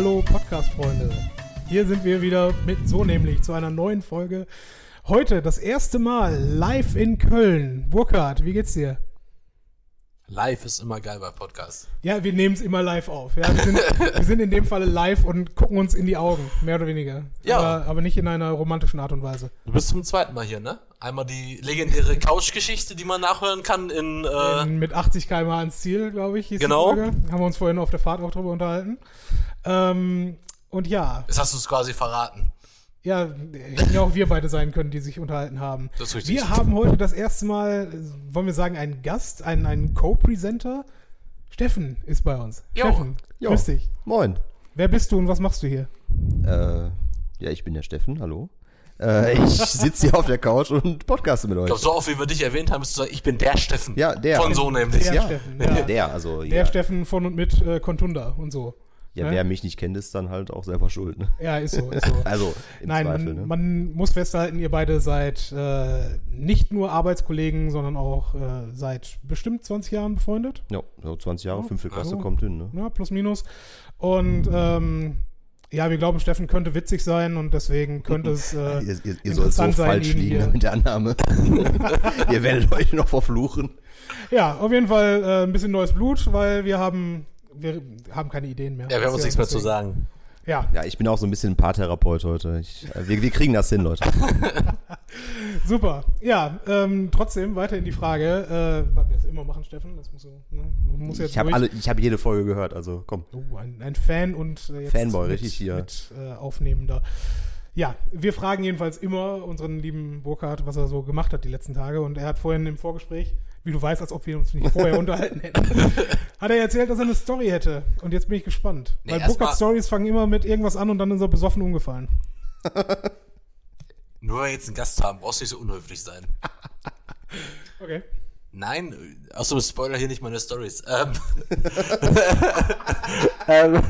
Hallo Podcast-Freunde. Hier sind wir wieder mit so nämlich zu einer neuen Folge. Heute das erste Mal live in Köln. Burkhard, wie geht's dir? Live ist immer geil bei Podcasts. Ja, wir nehmen es immer live auf. Ja, wir, sind, wir sind in dem Falle live und gucken uns in die Augen, mehr oder weniger. Ja. Aber, aber nicht in einer romantischen Art und Weise. Du bist zum zweiten Mal hier, ne? Einmal die legendäre Couch-Geschichte, die man nachhören kann in, äh, In- mit 80 km ans Ziel, glaube ich, hieß Genau. die Folge. Haben wir uns vorhin auf der Fahrt auch drüber unterhalten. Ähm, und ja, jetzt hast du es quasi verraten. ja, hätten ja auch wir beide sein können, die sich unterhalten haben. Das ist richtig. Wir haben heute das erste Mal, äh, wollen wir sagen, einen Gast, einen, einen Co-Presenter. Steffen ist bei uns. Jo. Steffen, Jo. grüß dich. Moin. Wer bist du und was machst du hier? Äh, ja, ich bin der Steffen, hallo. Äh, ich sitze hier auf der Couch und podcaste mit Ich euch. glaube, so oft wie wir dich erwähnt haben, bist du sagen, ich bin der Steffen. Ja, der. Von so nämlich. Der ja, Steffen, ja. der, also Der ja, Steffen von und mit äh, Contunda und so. Ja, ne? wer mich nicht kennt, ist dann halt auch selber schuld. Ne? Ja, ist so, ist so. Also im Nein, Zweifel. man, ne? man muss festhalten, ihr beide seid äh, nicht nur Arbeitskollegen, sondern auch äh, seit bestimmt 20 Jahren befreundet. ja, so 20 Jahre, fünfte Klasse Also. kommt hin. Ne? Ja, plus minus. Und ähm, ja, wir glauben, Steffen könnte witzig sein und deswegen könnte es. Äh, Ihr, ihr, ihr sollt so falsch liegen mit der Annahme. ihr werdet euch noch verfluchen. ja, auf jeden Fall äh, ein bisschen neues Blut, weil wir haben. Wir haben keine Ideen mehr. Ja, wir haben uns nichts mehr zu sagen. Ja, Ja, ich bin auch so ein bisschen Paartherapeut heute. Ich, äh, wir, wir kriegen das hin, Leute. super. Ja, ähm, trotzdem weiter in die Frage, äh, was wir jetzt immer machen, Steffen. Das muss ne? Du musst jetzt Ich habe durch. alle, ich habe jede Folge gehört, also komm. Oh, ein, ein Fan und äh, jetzt Fanboy, mit, richtig hier. Mit, äh, Aufnehmender. Ja, wir fragen jedenfalls immer unseren lieben Burkhard, was er so gemacht hat die letzten Tage. Und er hat vorhin im Vorgespräch, wie du weißt, als ob wir uns nicht vorher unterhalten hätten, hat er erzählt, dass er eine Story hätte. Und jetzt bin ich gespannt. Nee, Weil mal- Stories fangen immer mit irgendwas an und dann ist er besoffen umgefallen. Nur weil wir jetzt einen Gast haben, brauchst du nicht so unhöflich sein. Okay. Nein, außerdem Spoiler hier nicht meine Stories. Ähm, ähm,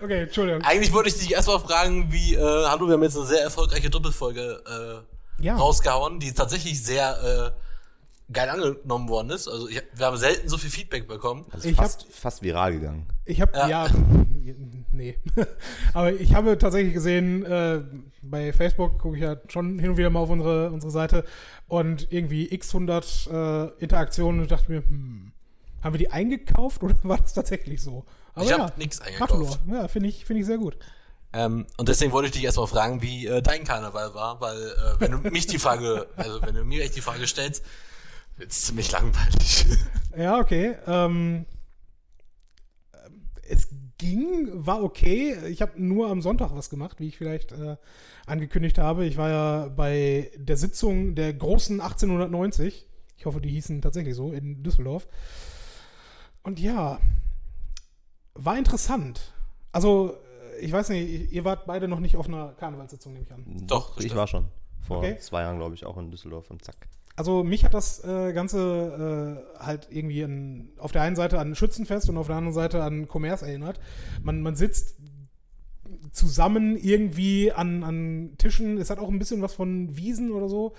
Okay, Entschuldigung. eigentlich wollte ich dich erstmal fragen, wie, äh, hallo, wir haben jetzt eine sehr erfolgreiche Doppelfolge äh, Ja. rausgehauen, die tatsächlich sehr äh, geil angenommen worden ist. Also ich, wir haben selten so viel Feedback bekommen. Das Ich ist fast, fast viral gegangen. Ich habe, ja. Ja. nee. Aber ich habe tatsächlich gesehen, äh, bei Facebook gucke ich ja schon hin und wieder mal auf unsere, unsere Seite und irgendwie x 100 äh, Interaktionen und ich dachte mir, hm, haben wir die eingekauft oder war das tatsächlich so? Aber Ich hab nix eingekauft. Gratulor. Ja, finde ich, finde ich sehr gut. Ähm, und deswegen wollte ich dich erstmal fragen, wie äh, dein Karneval war, weil äh, wenn du mich die Frage, also wenn du mir echt die Frage stellst, es ziemlich langweilig. Ja, okay. Ähm, es ging, war okay. Ich habe nur am Sonntag was gemacht, wie ich vielleicht äh, angekündigt habe. Ich war ja bei der Sitzung der großen 1890. Ich hoffe, die hießen tatsächlich so in Düsseldorf. Und ja, war interessant. Also, äh, ich weiß nicht, ihr wart beide noch nicht auf einer Karnevalssitzung, nehme ich an. Doch, ich war schon. Vor Okay. zwei Jahren, glaube ich, auch in Düsseldorf und zack. Also mich hat das äh, Ganze äh, halt irgendwie an, auf der einen Seite an Schützenfest und auf der anderen Seite an Commerce erinnert. Man, man sitzt zusammen irgendwie an, an Tischen. Es hat auch ein bisschen was von Wiesen oder so.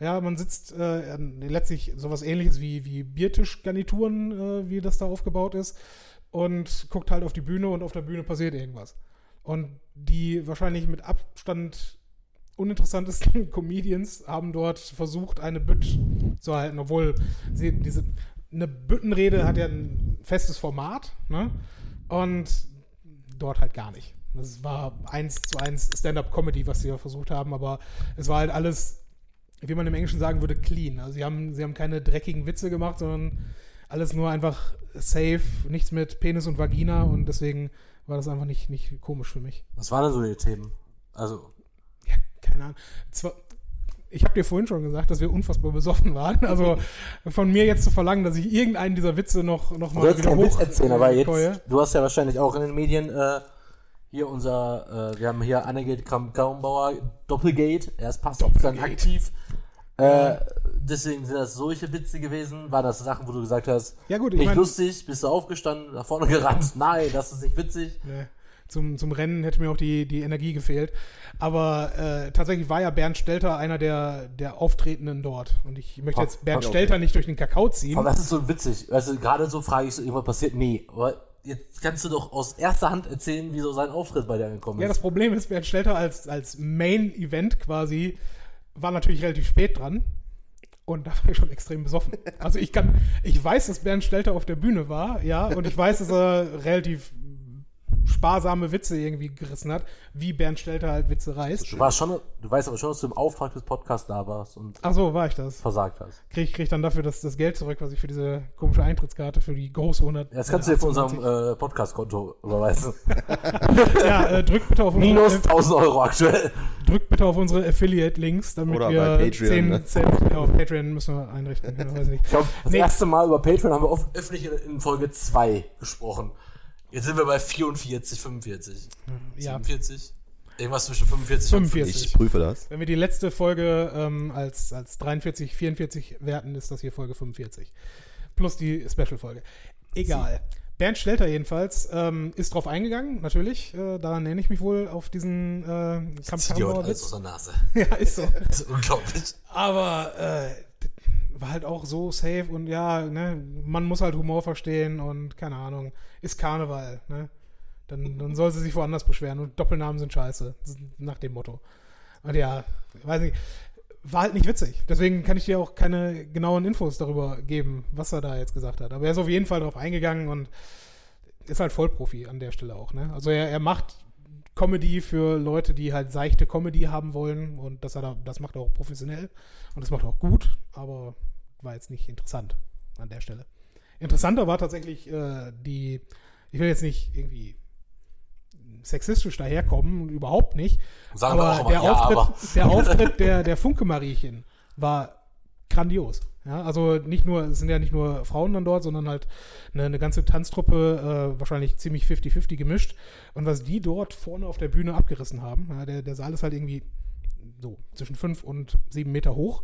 Ja, man sitzt äh, letztlich sowas ähnliches wie, wie Biertischgarnituren, äh, wie das da aufgebaut ist. Und guckt halt auf die Bühne und auf der Bühne passiert irgendwas. Und die wahrscheinlich mit Abstand uninteressantesten Comedians haben dort versucht, eine Bütt zu halten, obwohl sie diese eine Büttenrede hat ja ein festes Format, ne? Und dort halt gar nicht. Das war eins zu eins Stand-up-Comedy, was sie ja versucht haben, aber es war halt alles, wie man im Englischen sagen würde, clean. Also sie haben, sie haben keine dreckigen Witze gemacht, sondern alles nur einfach safe, nichts mit Penis und Vagina und deswegen war das einfach nicht, nicht komisch für mich. Was waren denn so die Themen? Also, keine Ahnung. Zwar, ich habe dir vorhin schon gesagt, dass wir unfassbar besoffen waren. Also von mir jetzt zu verlangen, dass ich irgendeinen dieser Witze noch, noch mal wieder hoch äh, keue. du hast ja wahrscheinlich auch in den Medien äh, hier unser, äh, wir haben hier Annegret Kramp-Karrenbauer, Doppelgate, er ist passt dann aktiv. Äh, deswegen sind das solche Witze gewesen. Waren das Sachen, wo du gesagt hast, Ja gut, ich nicht mein- lustig, bist du aufgestanden, nach vorne gerannt, nein, das ist nicht witzig. Nee, zum, zum Rennen hätte mir auch die, die Energie gefehlt. Aber äh, tatsächlich war ja Bernd Stelter einer der, der Auftretenden dort. Und ich möchte jetzt Bernd. Stelter nicht durch den Kakao ziehen. Aber das ist so witzig. Also gerade so frage ich so, irgendwas passiert, nee. Aber jetzt kannst du doch aus erster Hand erzählen, wie so sein Auftritt bei dir angekommen Ja, ist. das Problem ist, Bernd Stelter als, als Main-Event quasi war natürlich relativ spät dran. Und da war ich schon extrem besoffen. Also ich kann, ich weiß, dass Bernd Stelter auf der Bühne war, ja, und ich weiß, dass er relativ sparsame Witze irgendwie gerissen hat, wie Bernd Stelter halt Witze reißt. Du, warst schon, du weißt aber schon, dass du im Auftrag des Podcasts da warst und Ach so, war ich das. versagt hast. Krieg ich krieg dann dafür das, das Geld zurück, was ich für diese komische Eintrittskarte für die große 100. Das kannst du dir von unserem äh, Podcast-Konto überweisen. Ja, äh, drückt bitte auf unsere, Minus 1000 Euro aktuell. drückt bitte auf unsere Affiliate-Links, damit Oder wir bei Patreon, 10 ne? Cent ja, auf Patreon müssen wir einrichten. Weiß ich nicht. Ich glaube, das Nee. erste Mal über Patreon haben wir oft öffentlich in Folge 2 gesprochen. Jetzt sind wir bei 44, 45. Ja. 47? Irgendwas zwischen 45 und 45. Ich prüfe das. Wenn wir die letzte Folge ähm, als, als 43, 44 werten, ist das hier Folge 45. Plus die Special-Folge. Egal. Bernd Stelter jedenfalls ähm, ist drauf eingegangen, natürlich. Äh, daran nenne ich mich wohl auf diesen äh, Ich dir heute alles aus der Nase. Ja, ist so. Das ist unglaublich. Aber äh, war halt auch so safe und ja, ne, man muss halt Humor verstehen und keine Ahnung, ist Karneval, ne? Dann, dann soll sie sich woanders beschweren und Doppelnamen sind scheiße, nach dem Motto. Und ja, weiß nicht, war halt nicht witzig. Deswegen kann ich dir auch keine genauen Infos darüber geben, was er da jetzt gesagt hat. Aber er ist auf jeden Fall darauf eingegangen und ist halt Vollprofi an der Stelle auch, ne? Also er, er macht Comedy für Leute, die halt seichte Comedy haben wollen und das, hat er, das macht er auch professionell und das macht er auch gut, aber war jetzt nicht interessant an der Stelle. Interessanter war tatsächlich äh, die, ich will jetzt nicht irgendwie sexistisch daherkommen, überhaupt nicht, Sagen aber der, ja, Auftritt, aber. der Auftritt der, der Funke-Mariechen war grandios. Ja, also nicht nur, es sind ja nicht nur Frauen dann dort, sondern halt eine, eine ganze Tanztruppe, äh, wahrscheinlich ziemlich 50-50 gemischt. Und was die dort vorne auf der Bühne abgerissen haben, ja, der, der Saal ist halt irgendwie so zwischen fünf und sieben Meter hoch.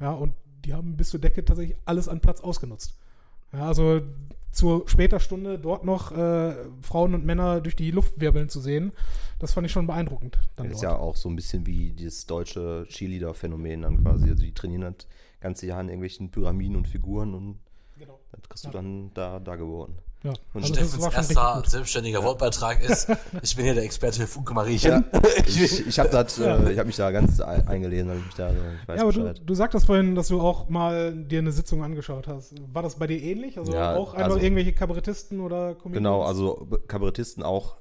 Ja, und die haben bis zur Decke tatsächlich alles an Platz ausgenutzt. Ja, also zur später Stunde dort noch äh, Frauen und Männer durch die Luft wirbeln zu sehen, das fand ich schon beeindruckend. Dann Das ist dort. ja auch so ein bisschen wie dieses deutsche Cheerleader-Phänomen dann quasi. Also die trainieren das ganze Jahr in irgendwelchen Pyramiden und Figuren und Genau. das kriegst Ja. du dann da, da geboren. Ja, Und also das Steffens erster selbstständiger Wortbeitrag ist, ich bin hier der Experte für Funke Mariechen. Ich, ich habe das, Ja. äh, ich habe mich da ganz ein- eingelesen, hab ich mich da, ich weiß Ja, aber du, Bescheid. du sagtest vorhin, dass du auch mal dir eine Sitzung angeschaut hast. War das bei dir ähnlich? Also Ja, auch einfach also- irgendwelche Kabarettisten oder Comedians? Genau, also Kabarettisten auch.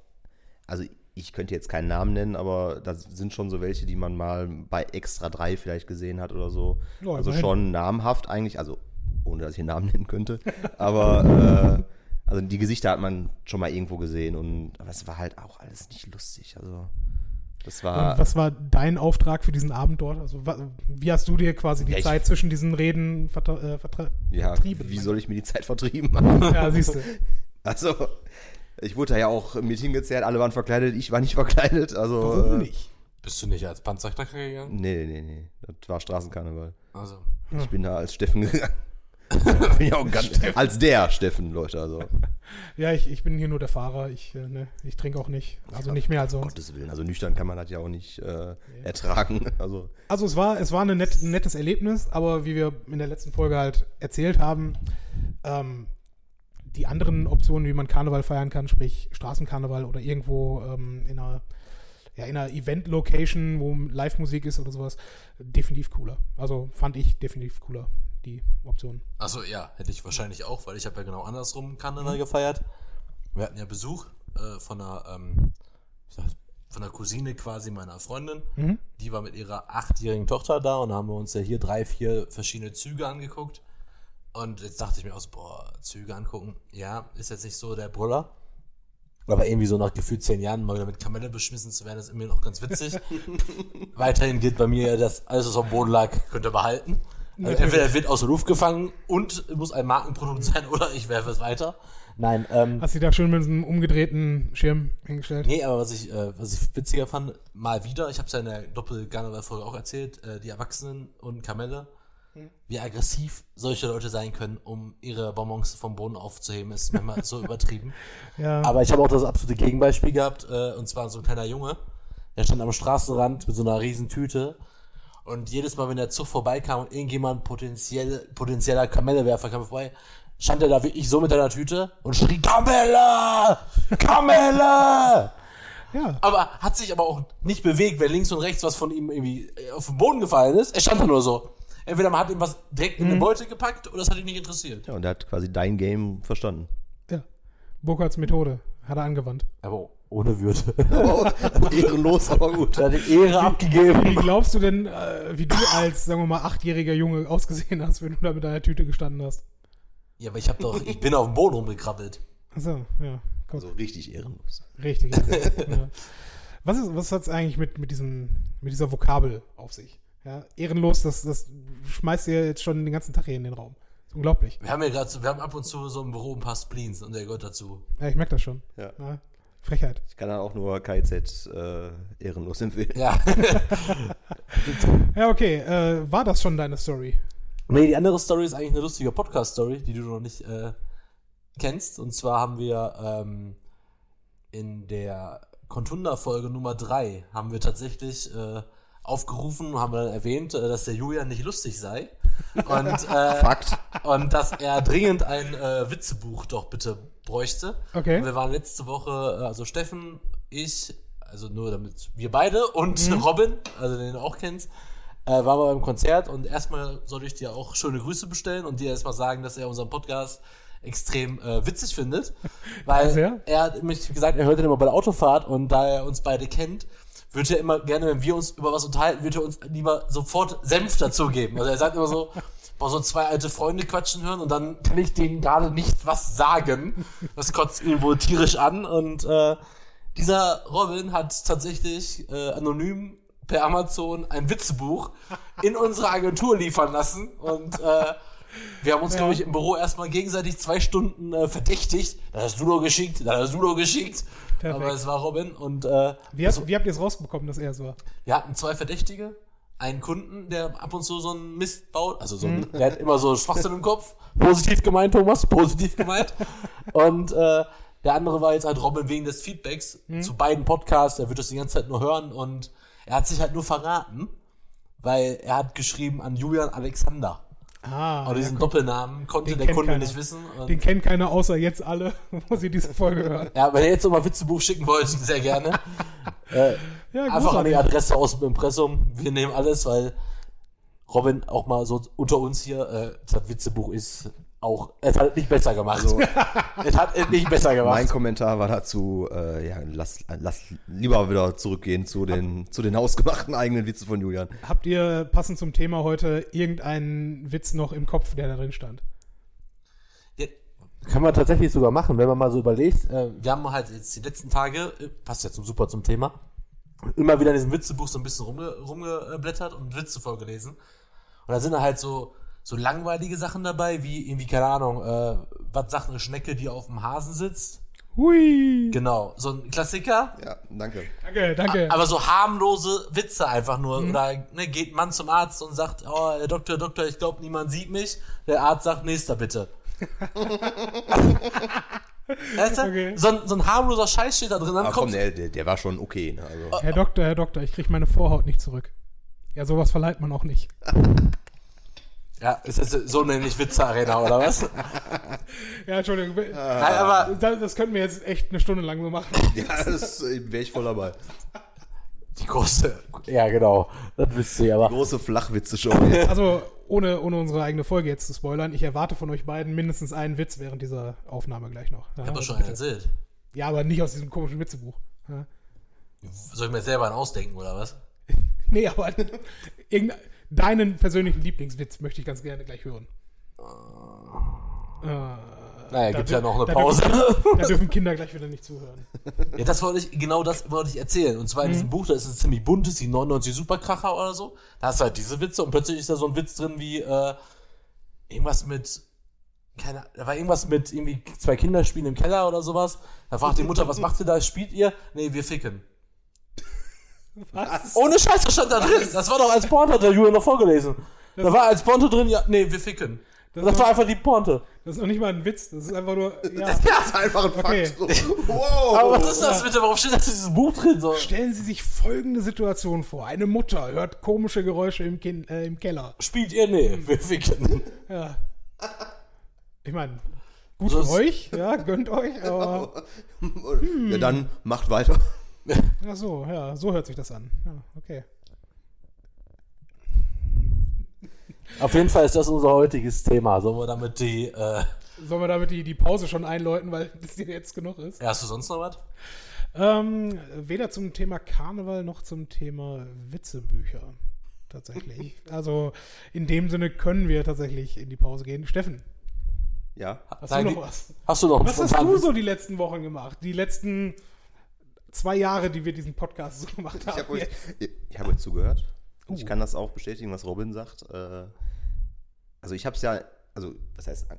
Also ich könnte jetzt keinen Namen nennen, aber das sind schon so welche, die man mal bei Extra 3 vielleicht gesehen hat oder so. Ja, also schon namhaft eigentlich, also ohne dass ich den Namen nennen könnte. Aber äh, also die Gesichter hat man schon mal irgendwo gesehen und aber es war halt auch alles nicht lustig. Also das war. Und was war dein Auftrag für diesen Abend dort? Also wie hast du dir quasi die Ja, Zeit zwischen diesen Reden vertra äh, vertra ja, vertrieben? wie soll ich mir die Zeit vertrieben haben? Ja, siehst du. Also, ich wurde da ja auch mit hingezerrt, alle waren verkleidet, ich war nicht verkleidet. Also, Warum äh, nicht? Bist du nicht als Panzerknacker gegangen? Nee, nee, nee. Das war Straßenkarneval. Also. Ich bin da als Steffen gegangen. bin ja auch ganz, als der Steffen, Leute. Also, Ja, ich, ich bin hier nur der Fahrer. Ich, äh, ne, ich trinke auch nicht. Also nicht mehr als um sonst. Gottes Willen. Also nüchtern kann man das ja auch nicht äh, ertragen. Also, Also es war, es war nett, ein nettes Erlebnis, aber wie wir in der letzten Folge halt erzählt haben, ähm, die anderen Optionen, wie man Karneval feiern kann, sprich Straßenkarneval oder irgendwo ähm, in einer, ja, in einer Event-Location, wo Live-Musik ist oder sowas, definitiv cooler. Also fand ich definitiv cooler, die Option. Achso, ja, hätte ich wahrscheinlich auch, weil ich habe ja genau andersrum Karneval gefeiert. Wir hatten ja Besuch äh, von einer, ähm, von einer Cousine quasi meiner Freundin. Mhm. Die war mit ihrer achtjährigen Tochter da und da haben wir uns ja hier drei, vier verschiedene Züge angeguckt. Und jetzt dachte ich mir auch so, boah, Züge angucken, ja, ist jetzt nicht so der Brüller. Aber irgendwie so nach gefühlt zehn Jahren mal wieder mit Kamelle beschmissen zu werden, ist irgendwie noch ganz witzig. Weiterhin gilt bei mir, dass alles, was auf dem Boden lag, könnt ihr behalten. Also entweder wird aus der Luft gefangen und muss ein Markenprodukt sein oder ich werfe es weiter. Nein, ähm, Hast du da schön mit einem umgedrehten Schirm hingestellt? nee, aber was ich, äh, was ich witziger fand, mal wieder, ich habe es ja in der Doppel-Garneval-Folge auch erzählt, äh, die Erwachsenen und Kamelle, wie aggressiv solche Leute sein können, um ihre Bonbons vom Boden aufzuheben, ist manchmal so übertrieben. Ja. Aber ich habe auch das absolute Gegenbeispiel gehabt, äh, und zwar so ein kleiner Junge, der stand am Straßenrand mit so einer riesen Tüte und jedes Mal, wenn der Zug vorbeikam und irgendjemand potenziell, potenzieller Kamellewerfer kam vorbei, stand er da wirklich so mit deiner Tüte und schrie, Kamelle! Kamelle! Ja. Aber hat sich aber auch nicht bewegt, wenn links und rechts was von ihm irgendwie äh, auf den Boden gefallen ist. Er stand da nur so. Entweder man hat ihm was direkt in eine Beute gepackt oder es hat ihn nicht interessiert. Ja, und er hat quasi dein Game verstanden. ja. Burkhards Methode hat er angewandt. Aber ohne Würde. Oh, ehrenlos, aber gut. er hat die Ehre Wie abgegeben. glaubst du denn, äh, wie du als, sagen wir mal, achtjähriger Junge ausgesehen hast, wenn du da mit deiner Tüte gestanden hast? Ja, aber ich hab doch, ich bin auf dem Boden rumgekrabbelt. Achso, ja. Gott, Also richtig ehrenlos. richtig. ja. Was, ist, was hat es eigentlich mit, mit, diesem, mit dieser Vokabel auf sich? Ja, ehrenlos, das, das schmeißt ihr jetzt schon den ganzen Tag hier in den Raum. Das ist unglaublich. Wir haben ja gerade, wir haben ab und zu so im Büro ein paar Spleens und der gehört dazu. Ja, ich merke das schon. Ja. Frechheit. Ich kann dann auch nur KZ äh, ehrenlos empfehlen. Ja. Ja, okay. Äh, war das schon deine Story? nee, die andere Story ist eigentlich eine lustige Podcast-Story, die du noch nicht äh, kennst. Und zwar haben wir ähm, in der Contunda-Folge Nummer 3 haben wir tatsächlich äh, aufgerufen und haben dann erwähnt, äh, dass der Julian nicht lustig sei. Und, äh, Fakt. und dass er dringend ein äh, Witzebuch doch bitte bräuchte. Okay. Und wir waren letzte Woche, äh, also Steffen, ich, also nur damit wir beide und Robin, also den du auch kennst, äh, waren wir beim Konzert und erstmal sollte ich dir auch schöne Grüße bestellen und dir erstmal sagen, dass er unseren Podcast extrem äh, witzig findet, weil Sehr. er hat mich gesagt, er hört den immer bei der Autofahrt und da er uns beide kennt, würde er immer gerne, wenn wir uns über was unterhalten, würde er uns lieber sofort Senf dazugeben. Also er sagt immer so, boah, so zwei alte Freunde quatschen hören und dann kann ich denen gerade nicht was sagen. Das kotzt ihn wohl tierisch an und äh, dieser Robin hat tatsächlich äh, anonym per Amazon ein Witzebuch in unsere Agentur liefern lassen und äh, wir haben uns, Ja. glaube ich, im Büro erstmal gegenseitig zwei Stunden äh, verdächtigt. Das hast du doch geschickt, das hast du doch geschickt. Perfekt. Aber es war Robin und äh, Wie, hast, wie habt ihr es rausbekommen, dass er es war? wir hatten zwei Verdächtige. Einen Kunden, der ab und zu so einen Mist baut. Also so Mhm. ein, der hat immer so Schwachsinn im Kopf. Positiv gemeint, Thomas, positiv gemeint. Und äh, der andere war jetzt halt Robin wegen des Feedbacks Mhm. zu beiden Podcasts. Er wird das die ganze Zeit nur hören und er hat sich halt nur verraten, weil er hat geschrieben an Julian Alexander. Ah, Aber diesen ja, Doppelnamen konnte der Kunde keiner. nicht wissen. Den kennt keiner außer jetzt alle, wo sie diese Folge hören. ja, wenn ihr jetzt nochmal Witzebuch schicken wollt, sehr gerne. äh, Ja, Einfach an die. Adresse aus dem Impressum. Wir nehmen alles, weil Robin auch mal so unter uns hier, äh, das Witzebuch ist auch, es hat es nicht besser gemacht. Also, es hat es nicht besser gemacht. mein Kommentar war dazu, äh, ja, lass, lass lieber wieder zurückgehen zu den, zu den hausgemachten eigenen Witzen von Julian. Habt ihr passend zum Thema heute irgendeinen Witz noch im Kopf, der da drin stand? Ja, kann man tatsächlich sogar machen, wenn man mal so überlegt. Äh, wir haben halt jetzt die letzten Tage, äh, passt ja zum, super zum Thema, immer wieder in diesem Witzebuch so ein bisschen rumge, rumgeblättert und Witze vorgelesen. Und da sind da halt so, so langweilige Sachen dabei, wie irgendwie, keine Ahnung, äh, was sagt eine Schnecke, die auf dem Hasen sitzt? Hui! Genau, so ein Klassiker. Ja, danke. Danke, danke. Aber so harmlose Witze einfach nur. Oder ne, geht ein Mann zum Arzt und sagt, oh, Herr Doktor, Doktor, ich glaube, niemand sieht mich. Der Arzt sagt, nächster bitte. weißt du? Okay. so, ein, so ein harmloser Scheiß steht da drin. Dann Aber komm, der, der, der war schon okay. Ne? Also, Herr Doktor, Herr Doktor, ich krieg meine Vorhaut nicht zurück. Ja, sowas verleiht man auch nicht. ja, ist das so nämlich Witze-Arena, oder was? Ja, Entschuldigung. Nein, aber Das, das könnten wir jetzt echt eine Stunde lang so machen. ja, das wäre ich voll dabei. die große, ja genau, das wisst ihr, aber Große Flachwitze-Show. Also, ohne, ohne unsere eigene Folge jetzt zu spoilern, ich erwarte von euch beiden mindestens einen Witz während dieser Aufnahme gleich noch. Ja, ich habe also schon bitte. erzählt. Ja, aber nicht aus diesem komischen Witzebuch. Ja. Soll ich mir selber einen ausdenken, oder was? Nee, aber irgendein, deinen persönlichen Lieblingswitz möchte ich ganz gerne gleich hören. Äh, Naja, da gibt ja noch eine da Pause. Dürfen, da dürfen Kinder gleich wieder nicht zuhören. Ja, das wollte ich, genau das wollte ich erzählen. Und zwar in diesem Buch, da ist es ziemlich buntes, die 99 Superkracher oder so. Da hast du halt diese Witze und plötzlich ist da so ein Witz drin wie, äh, irgendwas mit, keine, da war irgendwas mit irgendwie zwei Kinder spielen im Keller oder sowas. Da fragt die Mutter, was macht ihr da? Spielt ihr? Nee, wir ficken. Was? Ohne Scheiß, das stand da drin. Das war doch als Pointe, hat der Julian noch vorgelesen. Da war als Pointe drin, ja, nee, wir ficken. Das, war- war einfach die Pointe. Das ist noch nicht mal ein Witz, das ist einfach nur. Ja. Das ist einfach ein Okay. Fakt. So. Wow. Aber was ist das bitte? Warum steht das in diesem Buch drin? So? Stellen Sie sich folgende Situation vor: Eine Mutter hört komische Geräusche im, Kin äh, im Keller. Spielt ihr? Nee, wir ficken. Ja. Ich meine, gut für euch, ja, gönnt euch, aber. Ja, dann macht weiter. Ach so, ja, so hört sich das an. Ja, okay. Auf jeden Fall ist das unser heutiges Thema. Sollen wir damit die. Äh, Sollen wir damit die, die Pause schon einläuten, weil das dir jetzt genug ist? hast du sonst noch was? Ähm, weder zum Thema Karneval noch zum Thema Witzebücher. Tatsächlich. also in dem Sinne können wir tatsächlich in die Pause gehen. Steffen, Ja. hast Nein, du noch was? Hast du noch einen Was hast du so die letzten Wochen gemacht? Die letzten zwei Jahre, die wir diesen Podcast so gemacht Ich haben. habe euch, jetzt? ich hab euch zugehört. Uh. Ich kann das auch bestätigen, was Robin sagt. Äh, Also ich habe es ja, also das heißt äh,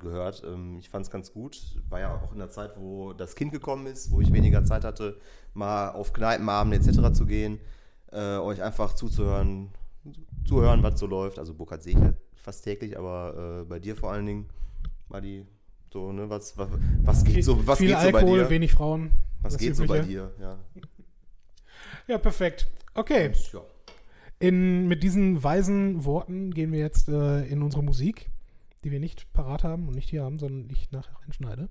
gehört, ähm, ich fand es ganz gut. War ja auch in der Zeit, wo das Kind gekommen ist, wo ich weniger Zeit hatte, mal auf Kneipenabende etc. zu gehen, äh, euch einfach zuzuhören, zuhören, was so läuft. Also Burkhard sehe ich ja fast täglich, aber bei dir vor allen Dingen, Madi, so, ne, was, was, was geht so, was Viel geht so bei Alkohol, dir? wenig Frauen. Was das geht so bei dir? Ja. Ja, perfekt. Okay. In, mit diesen weisen Worten gehen wir jetzt äh, in unsere Musik, die wir nicht parat haben und nicht hier haben, sondern ich nachher reinschneide.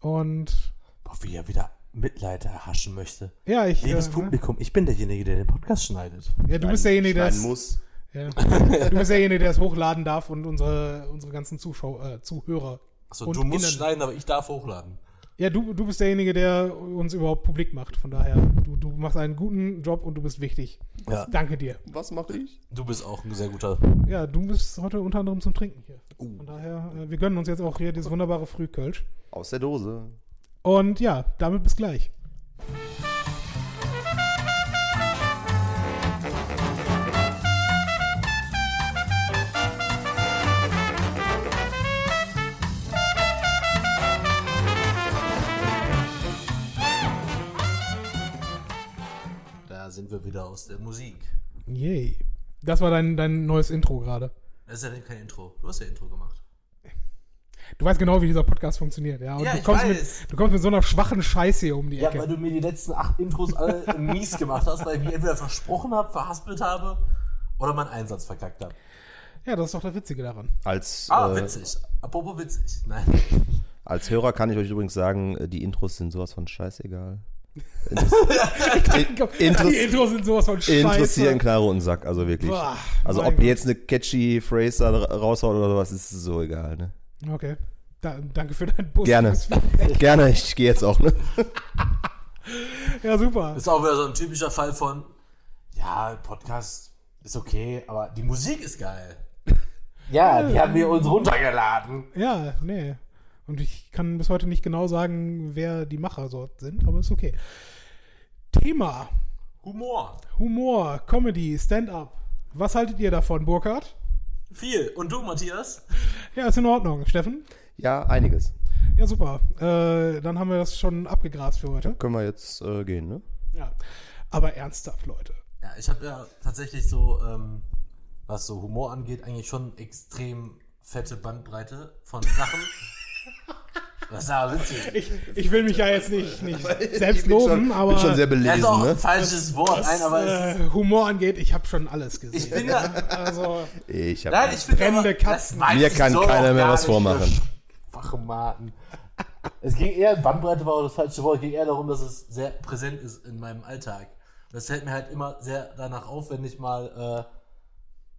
Und Boah, wie er wieder Mitleid erhaschen möchte. ja, ich. Liebes äh, Publikum, ich bin derjenige, der den Podcast schneidet. Ja, du bist derjenige, der Schneiden es, muss. ja, du bist derjenige, der es hochladen darf und unsere, unsere ganzen Zuschauer, äh, Zuhörer. Achso, du musst innen. schneiden, aber ich darf hochladen. Ja, du, du bist derjenige, der uns überhaupt publik macht. Von daher, du, du machst einen guten Job und du bist wichtig. Ja. Danke dir. Was mache ich? Du bist auch ein sehr guter. Ja, du bist heute unter anderem zum Trinken hier. Uh. Von daher, äh, wir gönnen uns jetzt auch hier dieses wunderbare Frühkölsch. Aus der Dose. Und ja, damit bis gleich. Sind wir wieder aus der Musik. Yay. Das war dein, dein neues Intro gerade. Das ist ja kein Intro. Du hast ja Intro gemacht. Du weißt genau, wie dieser Podcast funktioniert, ja? Und Ja, du, ich kommst weiß. Mit, du kommst mit so einer schwachen Scheiße hier um die Ja, Ecke. weil du mir die letzten acht Intros alle mies gemacht hast, weil ich mich entweder versprochen habe, verhaspelt habe oder meinen Einsatz verkackt habe. Ja, das ist doch das Witzige daran. Als, Ah, äh, witzig. Apropos witzig. Nein. als Hörer kann ich euch übrigens sagen, äh, die Intros sind sowas von scheißegal. Interess- die Intros sind sowas von Scheiße. Interessieren Knarre und Sack, also wirklich. Boah, also ob ihr jetzt eine catchy Phrase raushaut oder sowas, ist so egal. Ne? Okay. Da, danke für dein positives Gerne. Gerne, ich gehe jetzt auch. Ne? Ja, super. Ist auch wieder so ein typischer Fall von, ja, Podcast ist okay, aber die Musik ist geil. Ja, die haben wir uns runtergeladen. Ja, nee. Und ich kann bis heute nicht genau sagen, wer die Macher dort sind, aber ist okay. Thema: Humor. Humor, Comedy, Stand-up. Was haltet ihr davon, Burkhard? Viel. Und du, Matthias? Ja, ist in Ordnung. Steffen? Ja, einiges. Ja, super. Äh, dann haben wir das schon abgegrast für heute. Können wir jetzt äh, gehen, ne? Ja. Aber ernsthaft, Leute. Ja, ich habe ja tatsächlich so, ähm, was so Humor angeht, eigentlich schon extrem fette Bandbreite von Sachen. Das ist witzig. Ich, ich will mich ja jetzt nicht, nicht selbst loben, schon, aber bin schon sehr was Das ist belesen, auch ne? ein falsches Wort. Nein, aber es, äh, Humor angeht, ich habe schon alles gesehen. ich bin ja. also, Ich hab Nein, ich Brennende aber, Katzen. Mir kann soll keiner mehr was vormachen. für Fachmaten. Es ging eher, Bandbreite war auch das falsche Wort, es ging eher darum, dass es sehr präsent ist in meinem Alltag. Das fällt mir halt immer sehr danach auf, wenn ich mal, äh,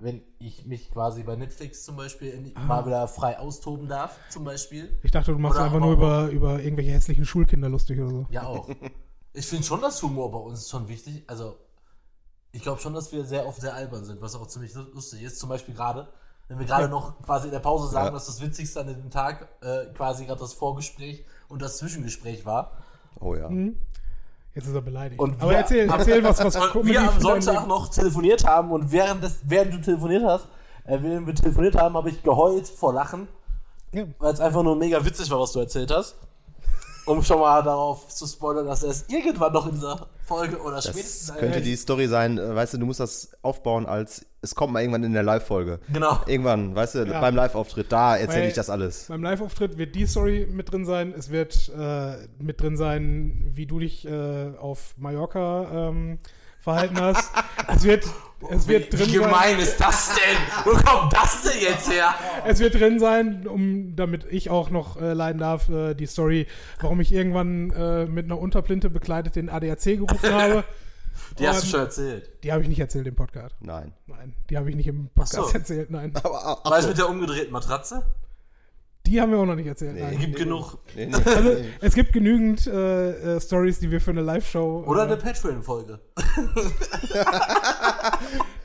wenn ich mich quasi bei Netflix zum Beispiel in, Ah. mal wieder frei austoben darf, zum Beispiel. ich dachte, du machst Oder einfach nur über, über irgendwelche hässlichen Schulkinder lustig oder so. Ja, auch. Ich finde schon, dass Humor bei uns schon wichtig. Also, ich glaube schon, dass wir sehr oft sehr albern sind, was auch ziemlich lu- lustig ist. Zum Beispiel gerade, wenn wir gerade noch quasi in der Pause sagen, Ja. dass das Witzigste an dem Tag äh, quasi gerade das Vorgespräch und das Zwischengespräch war. Oh ja. Jetzt ist er beleidigt. Und Aber wir- erzähl, erzähl was, was Comedy wir am Sonntag noch telefoniert haben und während, des, während du telefoniert hast, äh, während wir telefoniert haben, habe ich geheult vor Lachen, Ja. weil es einfach nur mega witzig war, was du erzählt hast. Um schon mal darauf zu spoilern, dass er es irgendwann noch in dieser Folge oder spätestens Das könnte die Story sein, äh, weißt du, du musst das aufbauen als, es kommt mal irgendwann in der Live-Folge. Genau. Irgendwann, weißt du, Ja. beim Live-Auftritt, da erzähle ich das alles. Beim Live-Auftritt wird die Story mit drin sein. Es wird äh, mit drin sein, wie du dich äh, auf Mallorca ähm, verhalten hast. Es wird, es wird drin Wie sein. gemein ist das denn? Wo kommt das denn jetzt her? Es wird drin sein, um, damit ich auch noch äh, leiden darf, äh, die Story, warum ich irgendwann äh, mit einer Unterplinte bekleidet den ADAC gerufen habe. Die hast du Und- schon erzählt. Die habe ich nicht erzählt im Podcast. Nein. Nein, die habe ich nicht im Podcast so. erzählt, nein. Aber, du mit der umgedrehten Matratze? Die haben wir auch noch nicht erzählt, Nee. nein. Gibt genug. nee, nee, Also, nee. es gibt genügend äh, äh, Stories, die wir für eine Live-Show. Oder äh, eine Patreon-Folge.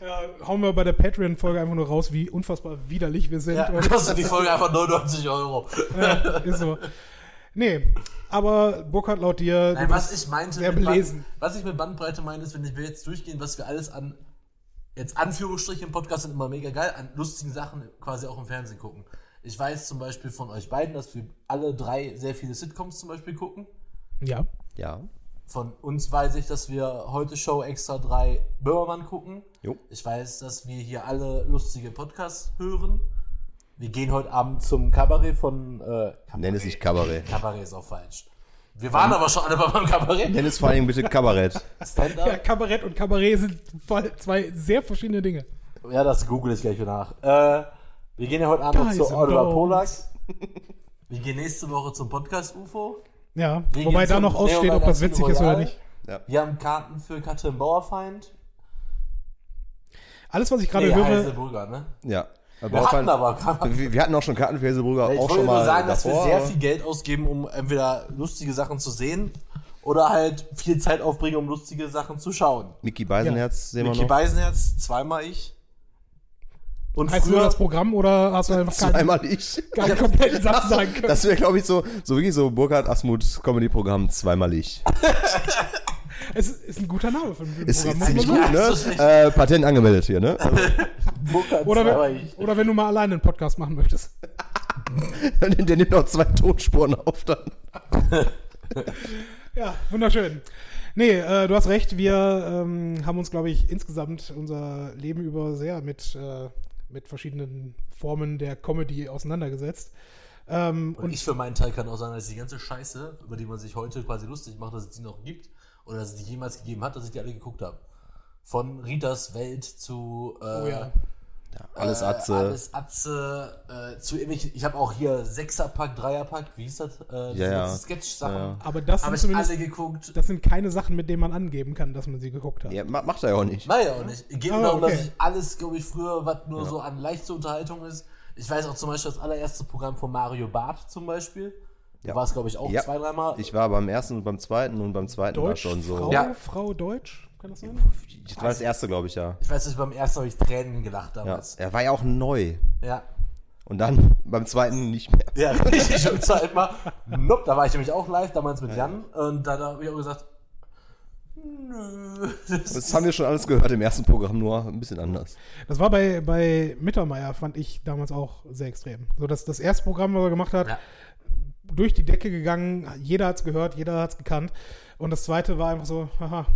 ja, hauen wir bei der Patreon-Folge einfach nur raus, wie unfassbar widerlich wir sind. Ja, kostet die Folge einfach 99 Euro. ja, ist so. Nee, aber Burkhard laut dir. Nein, was ich meinte, sehr mit belesen. Band, was ich mit Bandbreite meine, ist, wenn wir jetzt durchgehen, was wir alles an, jetzt Anführungsstriche im Podcast sind immer mega geil, an lustigen Sachen quasi auch im Fernsehen gucken. Ich weiß zum Beispiel von euch beiden, dass wir alle drei sehr viele Sitcoms zum Beispiel gucken. Ja. Ja. Von uns weiß ich, dass wir heute Show extra drei Böhmermann gucken. Jo. Ich weiß, dass wir hier alle lustige Podcasts hören. Wir gehen heute Abend zum Kabarett von. Äh, Kabarett. Nenn es nicht Kabarett. Kabarett ist auch falsch. Wir waren aber schon alle beim Kabarett. Nenn es vor allen Dingen bitte Kabarett. Stand-up. ja, Kabarett und Kabarett sind zwei sehr verschiedene Dinge. Ja, das google ich gleich wieder nach. Äh, wir gehen ja heute Abend noch Guys zu Oliver. Polak. Wir gehen nächste Woche zum Podcast UFO. Ja, Wir wobei da noch aussteht, ob das witzig ist oder nicht. Ja. Wir haben Karten für Katrin Bauerfeind. Alles, was ich gerade Nee, höre, Heiselburger, ne? Ja. Wir hatten aber wir, wir hatten auch schon Karten für Hazelbrugger, Ich auch wollte schon nur mal sagen, dass wir davor, sehr viel Geld ausgeben, um entweder lustige Sachen zu sehen oder halt viel Zeit aufbringen, um lustige Sachen zu schauen. Mickey Beisenherz sehen wir Mickey noch. Beisenherz, zweimal ich. Und heißt nur früher, das Programm oder hast du einfach keinen, Zweimal ich. keinen kompletten Satz sagen können? Das wäre, glaube ich, so, so wirklich so Burkhard Asmuth Comedy-Programm zweimal ich. Es ist ein guter Name für ein Ist, Programm. ist muss ziemlich gut, ne? ist. Äh, Patent angemeldet hier, ne? Oder wenn, ich. oder wenn du mal alleine einen Podcast machen möchtest. Der nimmt noch zwei Tonspuren auf dann. Ja, wunderschön. Nee, äh, du hast recht, wir ähm, haben uns, glaube ich, insgesamt unser Leben über sehr mit, äh, mit verschiedenen Formen der Comedy auseinandergesetzt. Ähm, Und und ich für meinen Teil kann auch sagen, dass die ganze Scheiße, über die man sich heute quasi lustig macht, dass es die noch gibt oder dass es die jemals gegeben hat, dass ich die alle geguckt habe. Von Ritas Welt zu äh, oh ja. Alles äh, Atze. alles Atze äh, zu irgendwelchen, ich habe auch hier Sechserpack, Dreierpack, wie hieß das? Äh, Ja, ja. ganzen Sketch-Sachen. Ja, ja. Aber das Habe sind ich alle geguckt. das sind keine Sachen, mit denen man angeben kann, dass man sie geguckt hat. Ja, ma- macht er ja auch nicht. Nein, auch nicht. Geht nur Ah, darum, dass okay. ich alles, glaube ich, früher, was nur so an leichte Unterhaltung ist. Ich weiß auch zum Beispiel das allererste Programm von Mario Barth zum Beispiel. Da Ja. war es, glaube ich, auch Ja. zwei, dreimal. Ich war beim ersten und beim zweiten und beim zweiten war Deutsch, schon so. Frau, Ja. Frau Deutsch, kann das sein? Das war das erste, glaube ich, ja. Ich weiß nicht, beim ersten habe ich Tränen gelacht ja. damals. Er war ja auch neu. Ja. Und dann beim zweiten nicht mehr. Ja, richtig im zweiten Mal. Nope, da war ich nämlich auch live, damals mit Jan. Und da habe ich auch gesagt, nö. Das Das haben wir schon alles gehört im ersten Programm, nur ein bisschen anders. Das war bei, bei Mittermeier, fand ich damals auch sehr extrem. So, dass das erste Programm, was er gemacht hat, Ja. Durch die Decke gegangen, jeder hat es gehört, jeder hat es gekannt. Und das zweite war einfach so, haha,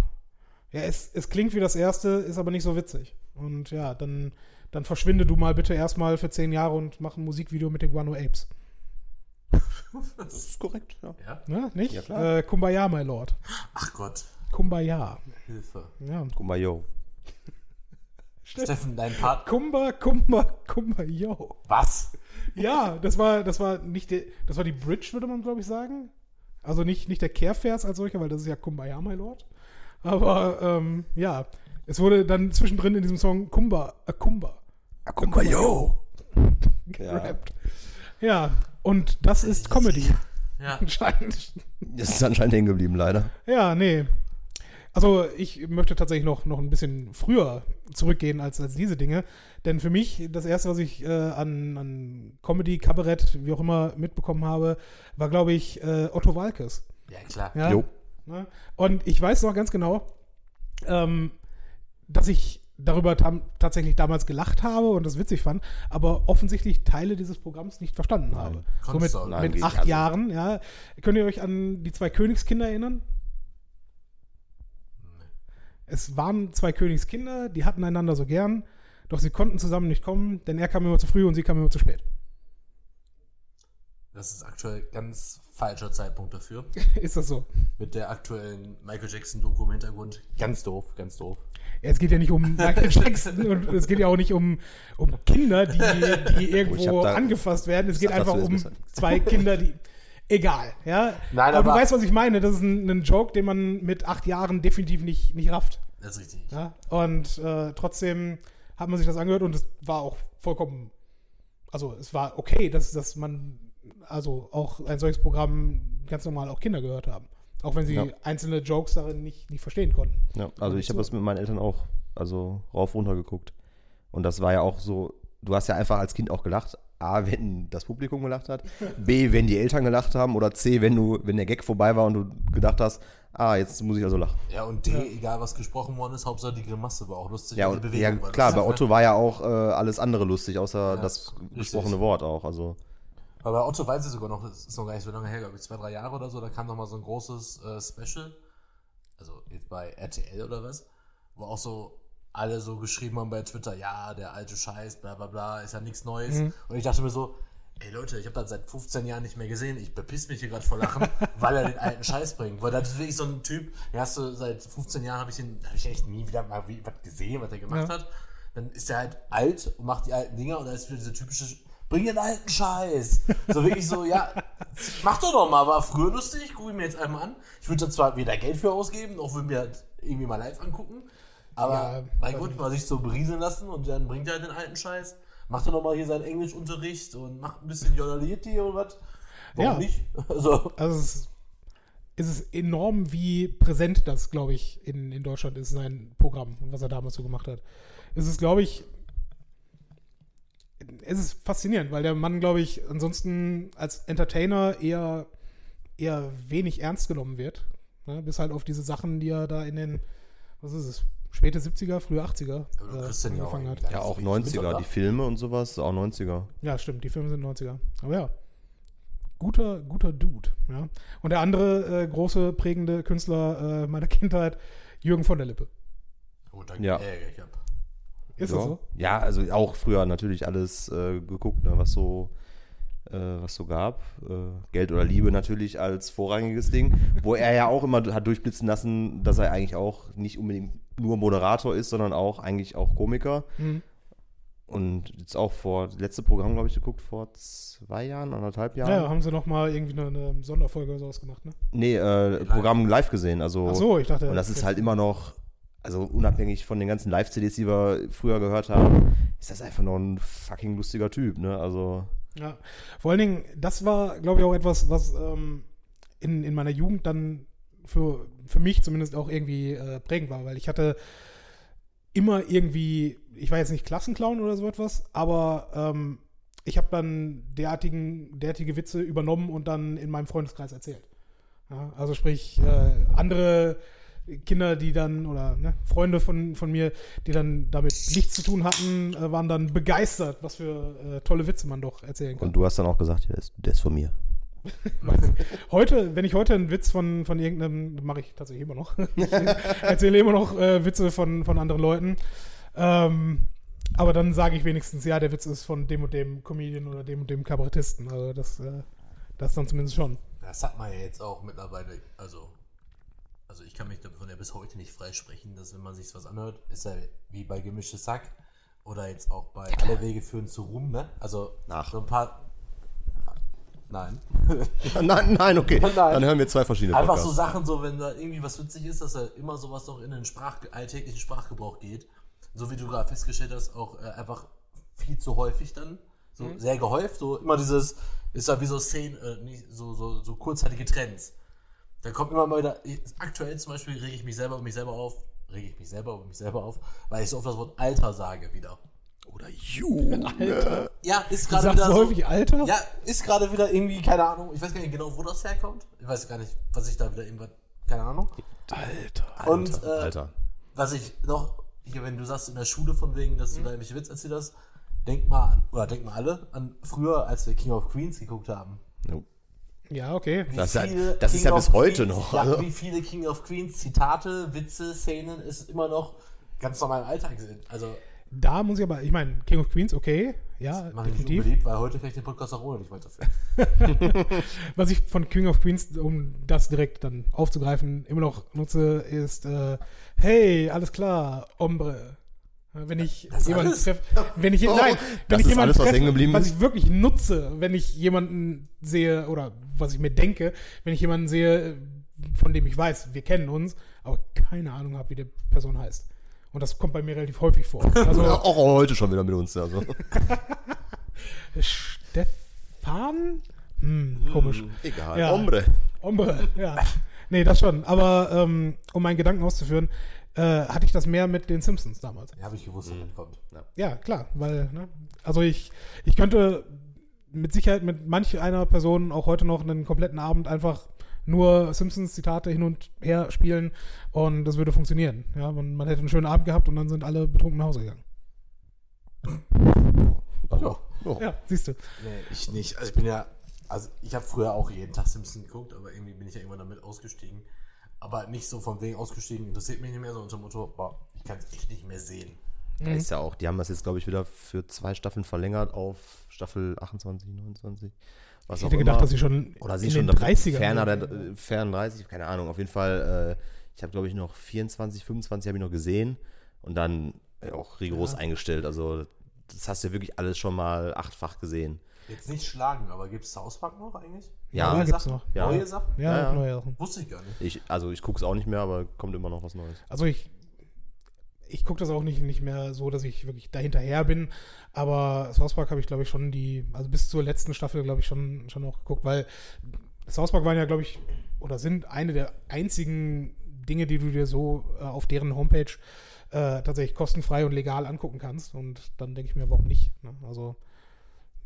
ja, es, es klingt wie das erste, ist aber nicht so witzig. Und ja, dann, dann verschwinde du mal bitte erstmal für zehn Jahre und mach ein Musikvideo mit den Guano Apes. Das ist korrekt, ja. Ja. Ne? Nicht? Ja, klar. Äh, Kumbaya, my lord. Ach Gott, Kumbaya. Hilfe. Ja. Guck mal, yo. Steffen, dein Part. Kumba, Kumba, Kumba, yo. Was? Ja, das war, das war nicht die, das war die Bridge, würde man, glaube ich, sagen. Also nicht, nicht der Kehrvers als solcher, weil das ist ja Kumbaya, my lord. Aber ähm, ja, es wurde dann zwischendrin in diesem Song Kumba, äh, Kumba guck mal, yo. Ja, gerappt. Ja, und das ist Comedy, Ja. anscheinend. das ist anscheinend hängen geblieben, leider. Ja, nee. Also ich möchte tatsächlich noch, noch ein bisschen früher zurückgehen als, als diese Dinge. Denn für mich, das erste, was ich äh, an, an Comedy, Kabarett, wie auch immer mitbekommen habe, war, glaube ich, äh, Otto Walkes. Ja, klar. Ja? Jo. Ne? Und ich weiß noch ganz genau, ähm, dass ich darüber tam- tatsächlich damals gelacht habe und das witzig fand, aber offensichtlich Teile dieses Programms nicht verstanden habe. So mit. Nein, mit acht also- Jahren, ja. Könnt ihr euch an die zwei Königskinder erinnern? Es waren zwei Königskinder, die hatten einander so gern, doch sie konnten zusammen nicht kommen, denn er kam immer zu früh und sie kam immer zu spät. Das ist aktuell ganz falscher Zeitpunkt dafür. Ist das so? Mit der aktuellen Michael Jackson-Doku im Hintergrund. Ganz doof, ganz doof. Ja, es geht ja nicht um Michael Jackson und es geht ja auch nicht um, um Kinder, die, die irgendwo hab da- angefasst werden. Es geht einfach um zwei Kinder, die. Egal, ja. Nein, aber, du aber- weißt, was ich meine. Das ist ein, ein Joke, den man mit acht Jahren definitiv nicht, nicht rafft. Das ist richtig. Ja? Und äh, trotzdem hat man sich das angehört und es war auch vollkommen. Also, es war okay, dass, dass man also auch ein solches Programm ganz normal auch Kinder gehört haben. Auch wenn sie Ja. einzelne Jokes darin nicht, nicht verstehen konnten. Ja, also ich habe das mit meinen Eltern auch, also rauf runter geguckt. Und das war ja auch so, du hast ja einfach als Kind auch gelacht. A, wenn das Publikum gelacht hat. B, wenn die Eltern gelacht haben. Oder C, wenn du, wenn der Gag vorbei war und du gedacht hast, ah, jetzt muss ich also lachen. Ja, und D, egal was gesprochen worden ist, Hauptsache die Grimasse war auch lustig. Ja, und ja war klar, bei Otto ne? war ja auch äh, alles andere lustig, außer Ja, das richtig. gesprochene Wort auch. Also, Aber bei Otto weiß ich sogar noch, das ist noch gar nicht so lange her, glaube ich, zwei, drei Jahre oder so, da kam noch mal so ein großes äh, Special, also jetzt bei RTL oder was, wo auch so alle so geschrieben haben bei Twitter, ja, der alte Scheiß, bla bla bla, ist ja nichts Neues. Und ich dachte mir so, ey Leute, ich habe das seit 15 Jahren nicht mehr gesehen, ich bepiss mich hier gerade vor Lachen, weil er den alten Scheiß bringt. Weil das ist wirklich so ein Typ, den hast du seit 15 Jahren, habe ich ihn, habe ich echt nie wieder mal wie, was gesehen, was er gemacht Ja. hat. Dann ist er halt alt und macht die alten Dinger und da ist wieder dieser typische, bring den alten Scheiß. So wirklich so, ja, mach doch noch mal, war früher lustig, gucke ich mir jetzt einmal an. Ich würde da zwar weder Geld für ausgeben, noch würde mir halt irgendwie mal live angucken. Aber Ja, mein Gott, mal sich so berieseln lassen und dann bringt er halt den alten Scheiß. Macht er noch mal hier seinen Englischunterricht und macht ein bisschen Jodalieti oder was. Warum Ja. nicht? Also, Also es ist, es ist enorm, wie präsent das, glaube ich, in, in Deutschland ist, sein Programm, was er damals so gemacht hat. Es ist, glaube ich, es ist faszinierend, weil der Mann, glaube ich, ansonsten als Entertainer eher, eher wenig ernst genommen wird. Ne? Bis halt auf diese Sachen, die er da in den, was ist es, späte 70er, frühe 80er Aber du äh, ja angefangen hat. ja, auch so wie 90er, Twitter, die Filme und sowas, auch 90er. Ja, stimmt, die Filme sind 90er. Aber ja, guter, guter Dude. Ja. Und der andere äh, große, prägende Künstler äh, meiner Kindheit, Jürgen von der Lippe. Gut, dann Ja. Ist ja. das so? Ja, also auch früher natürlich alles äh, geguckt, ne, was so was so gab. Äh, Geld oder Liebe natürlich als vorrangiges Ding, wo er ja auch immer hat durchblitzen lassen, dass er eigentlich auch nicht unbedingt nur Moderator ist, sondern auch eigentlich auch Komiker. Mhm. Und jetzt auch vor, das letzte Programm, glaube ich, geguckt, vor zwei Jahren, anderthalb Ja, Jahren. haben sie noch mal irgendwie eine, eine Sonderfolge oder sowas gemacht, ne? Nee, äh, Programm live gesehen. Also, Ach so, ich dachte. und das ist halt immer noch, also unabhängig von den ganzen Live-CDs, die wir früher gehört haben, ist das einfach noch ein fucking lustiger Typ, ne? Also, Ja, vor allen Dingen, das war, glaube ich, auch etwas, was ähm, in, in meiner Jugend dann für, für mich zumindest auch irgendwie äh, prägend war, weil ich hatte immer irgendwie, ich war jetzt nicht Klassenclown oder so etwas, aber ähm, ich habe dann derartigen, derartige Witze übernommen und dann in meinem Freundeskreis erzählt. Ja, also sprich, äh, andere Kinder, die dann, oder ne, Freunde von, von mir, die dann damit nichts zu tun hatten, äh, waren dann begeistert, was für äh, tolle Witze man doch erzählen kann. und du hast dann auch gesagt, ja, der ist, der ist von mir. Heute, wenn ich heute einen Witz von, von irgendeinem, mache ich tatsächlich immer noch, ich erzähle immer noch äh, Witze von, von anderen Leuten. Ähm, aber dann sage ich wenigstens, ja, der Witz ist von dem und dem Comedian oder dem und dem Kabarettisten. Also das, äh, das dann zumindest schon. Das hat man ja jetzt auch mittlerweile, also, also ich kann mich davon ja bis heute nicht freisprechen, dass wenn man sich was anhört, ist ja wie bei Gemischtes Sack oder jetzt auch bei Alle Wege führen zu Ruhm, ne? Also Nach. so ein paar. Nein. nein, nein, okay. Nein. Dann hören wir zwei verschiedene Einfach so Podcasts. Sachen, so wenn da irgendwie was witzig ist, dass da immer sowas noch in den Sprach alltäglichen Sprachgebrauch geht. So wie du gerade festgestellt hast, auch äh, einfach viel zu häufig dann. So sehr gehäuft, so immer dieses, ist ja wie so Szenen, äh, nicht, so, so, so kurzzeitige Trends. Da kommt immer mal wieder, aktuell zum Beispiel rege ich mich selber über mich selber auf, rege ich mich selber über mich selber auf, weil ich so oft das Wort Alter sage wieder. Oder Junge. Alter. Ja, ist gerade wieder so häufig Alter? ja, ist gerade wieder irgendwie, keine Ahnung, ich weiß gar nicht genau, wo das herkommt. Ich weiß gar nicht, was ich da wieder irgendwas, keine Ahnung. Alter. Und äh, Alter. was ich noch, hier, wenn du sagst in der Schule von wegen, dass du da irgendwelche Witze erzählt hast, denk mal an, oder denk mal alle an früher, als wir King of Queens geguckt haben. Jo. Ja, okay. Wie Das ist ja- viele das ist King ja of bis heute Queens- noch, Ja, also. wie viele King of Queens Zitate, Witze, Szenen ist immer noch ganz normal im Alltag sind. Also, Da muss ich aber, ich meine, King of Queens, okay, ja, Mach ich nicht definitiv. unbeliebt, weil heute kann ich den Podcast auch ohne nicht weiterführen. Was ich von King of Queens, um das direkt dann aufzugreifen, immer noch nutze, ist, äh, hey, alles klar, Ombre. Wenn ich Das jemanden treffe, wenn ich, Oh, nein, wenn ich jemanden alles, was treffe, was ist? ich wirklich nutze, wenn ich jemanden sehe, oder was ich mir denke, wenn ich jemanden sehe, von dem ich weiß, wir kennen uns, aber keine Ahnung habe, wie die Person heißt. Und das kommt bei mir relativ häufig vor. Also, Ja, auch heute schon wieder mit uns. Also. Stefan? Hm, komisch. Egal. Ja. Ombre. Ombre, ja. Nee, das schon. Aber ähm, um meinen Gedanken auszuführen, äh, hatte ich das mehr mit den Simpsons damals. Ja, habe ich gewusst, dass das kommt. Ja, klar, weil, ne, also ich, ich könnte mit Sicherheit mit manch einer Person auch heute noch einen kompletten Abend einfach nur Simpsons-Zitate hin und her spielen und das würde funktionieren. Ja, man, man hätte einen schönen Abend gehabt und dann sind alle betrunken nach Hause gegangen. Ja. Ja. Ja, siehst du. Nee, ich nicht. Also ich bin ja, also ich habe früher auch jeden Tag Simpsons geguckt, aber irgendwie bin ich ja irgendwann damit ausgestiegen. Aber nicht so von wegen ausgestiegen, interessiert mich nicht mehr, so unter dem Motto, boah, ich kann es echt nicht mehr sehen. Da ist ja auch, die haben das jetzt, glaube ich, wieder für zwei Staffeln verlängert auf Staffel 28, 29. Was Ich hätte gedacht, dass sie schon Oder sie in schon den da- 30ern ferner, der, fern 30, keine Ahnung. Auf jeden Fall, äh, ich habe, glaube ich, noch 24, 25 habe ich noch gesehen und dann äh, auch rigoros eingestellt. Also, das hast du ja wirklich alles schon mal achtfach gesehen. Jetzt nicht schlagen, aber gibt es South Park noch eigentlich? Ja, Neue gibt's Sachen? noch. Ja. Neue Sachen? Ja, Ja, ja. neue Sachen. Wusste ich gar nicht. Ich, also, ich gucke es auch nicht mehr, aber kommt immer noch was Neues. Also ich, ich gucke das auch nicht, nicht mehr so, dass ich wirklich dahinterher bin. Aber South Park habe ich, glaube ich, schon die, also bis zur letzten Staffel, glaube ich, schon, schon auch geguckt, weil South Park waren ja, glaube ich, oder sind eine der einzigen Dinge, die du dir so äh, auf deren Homepage äh, tatsächlich kostenfrei und legal angucken kannst. Und dann denke ich mir, warum nicht? Ne? Also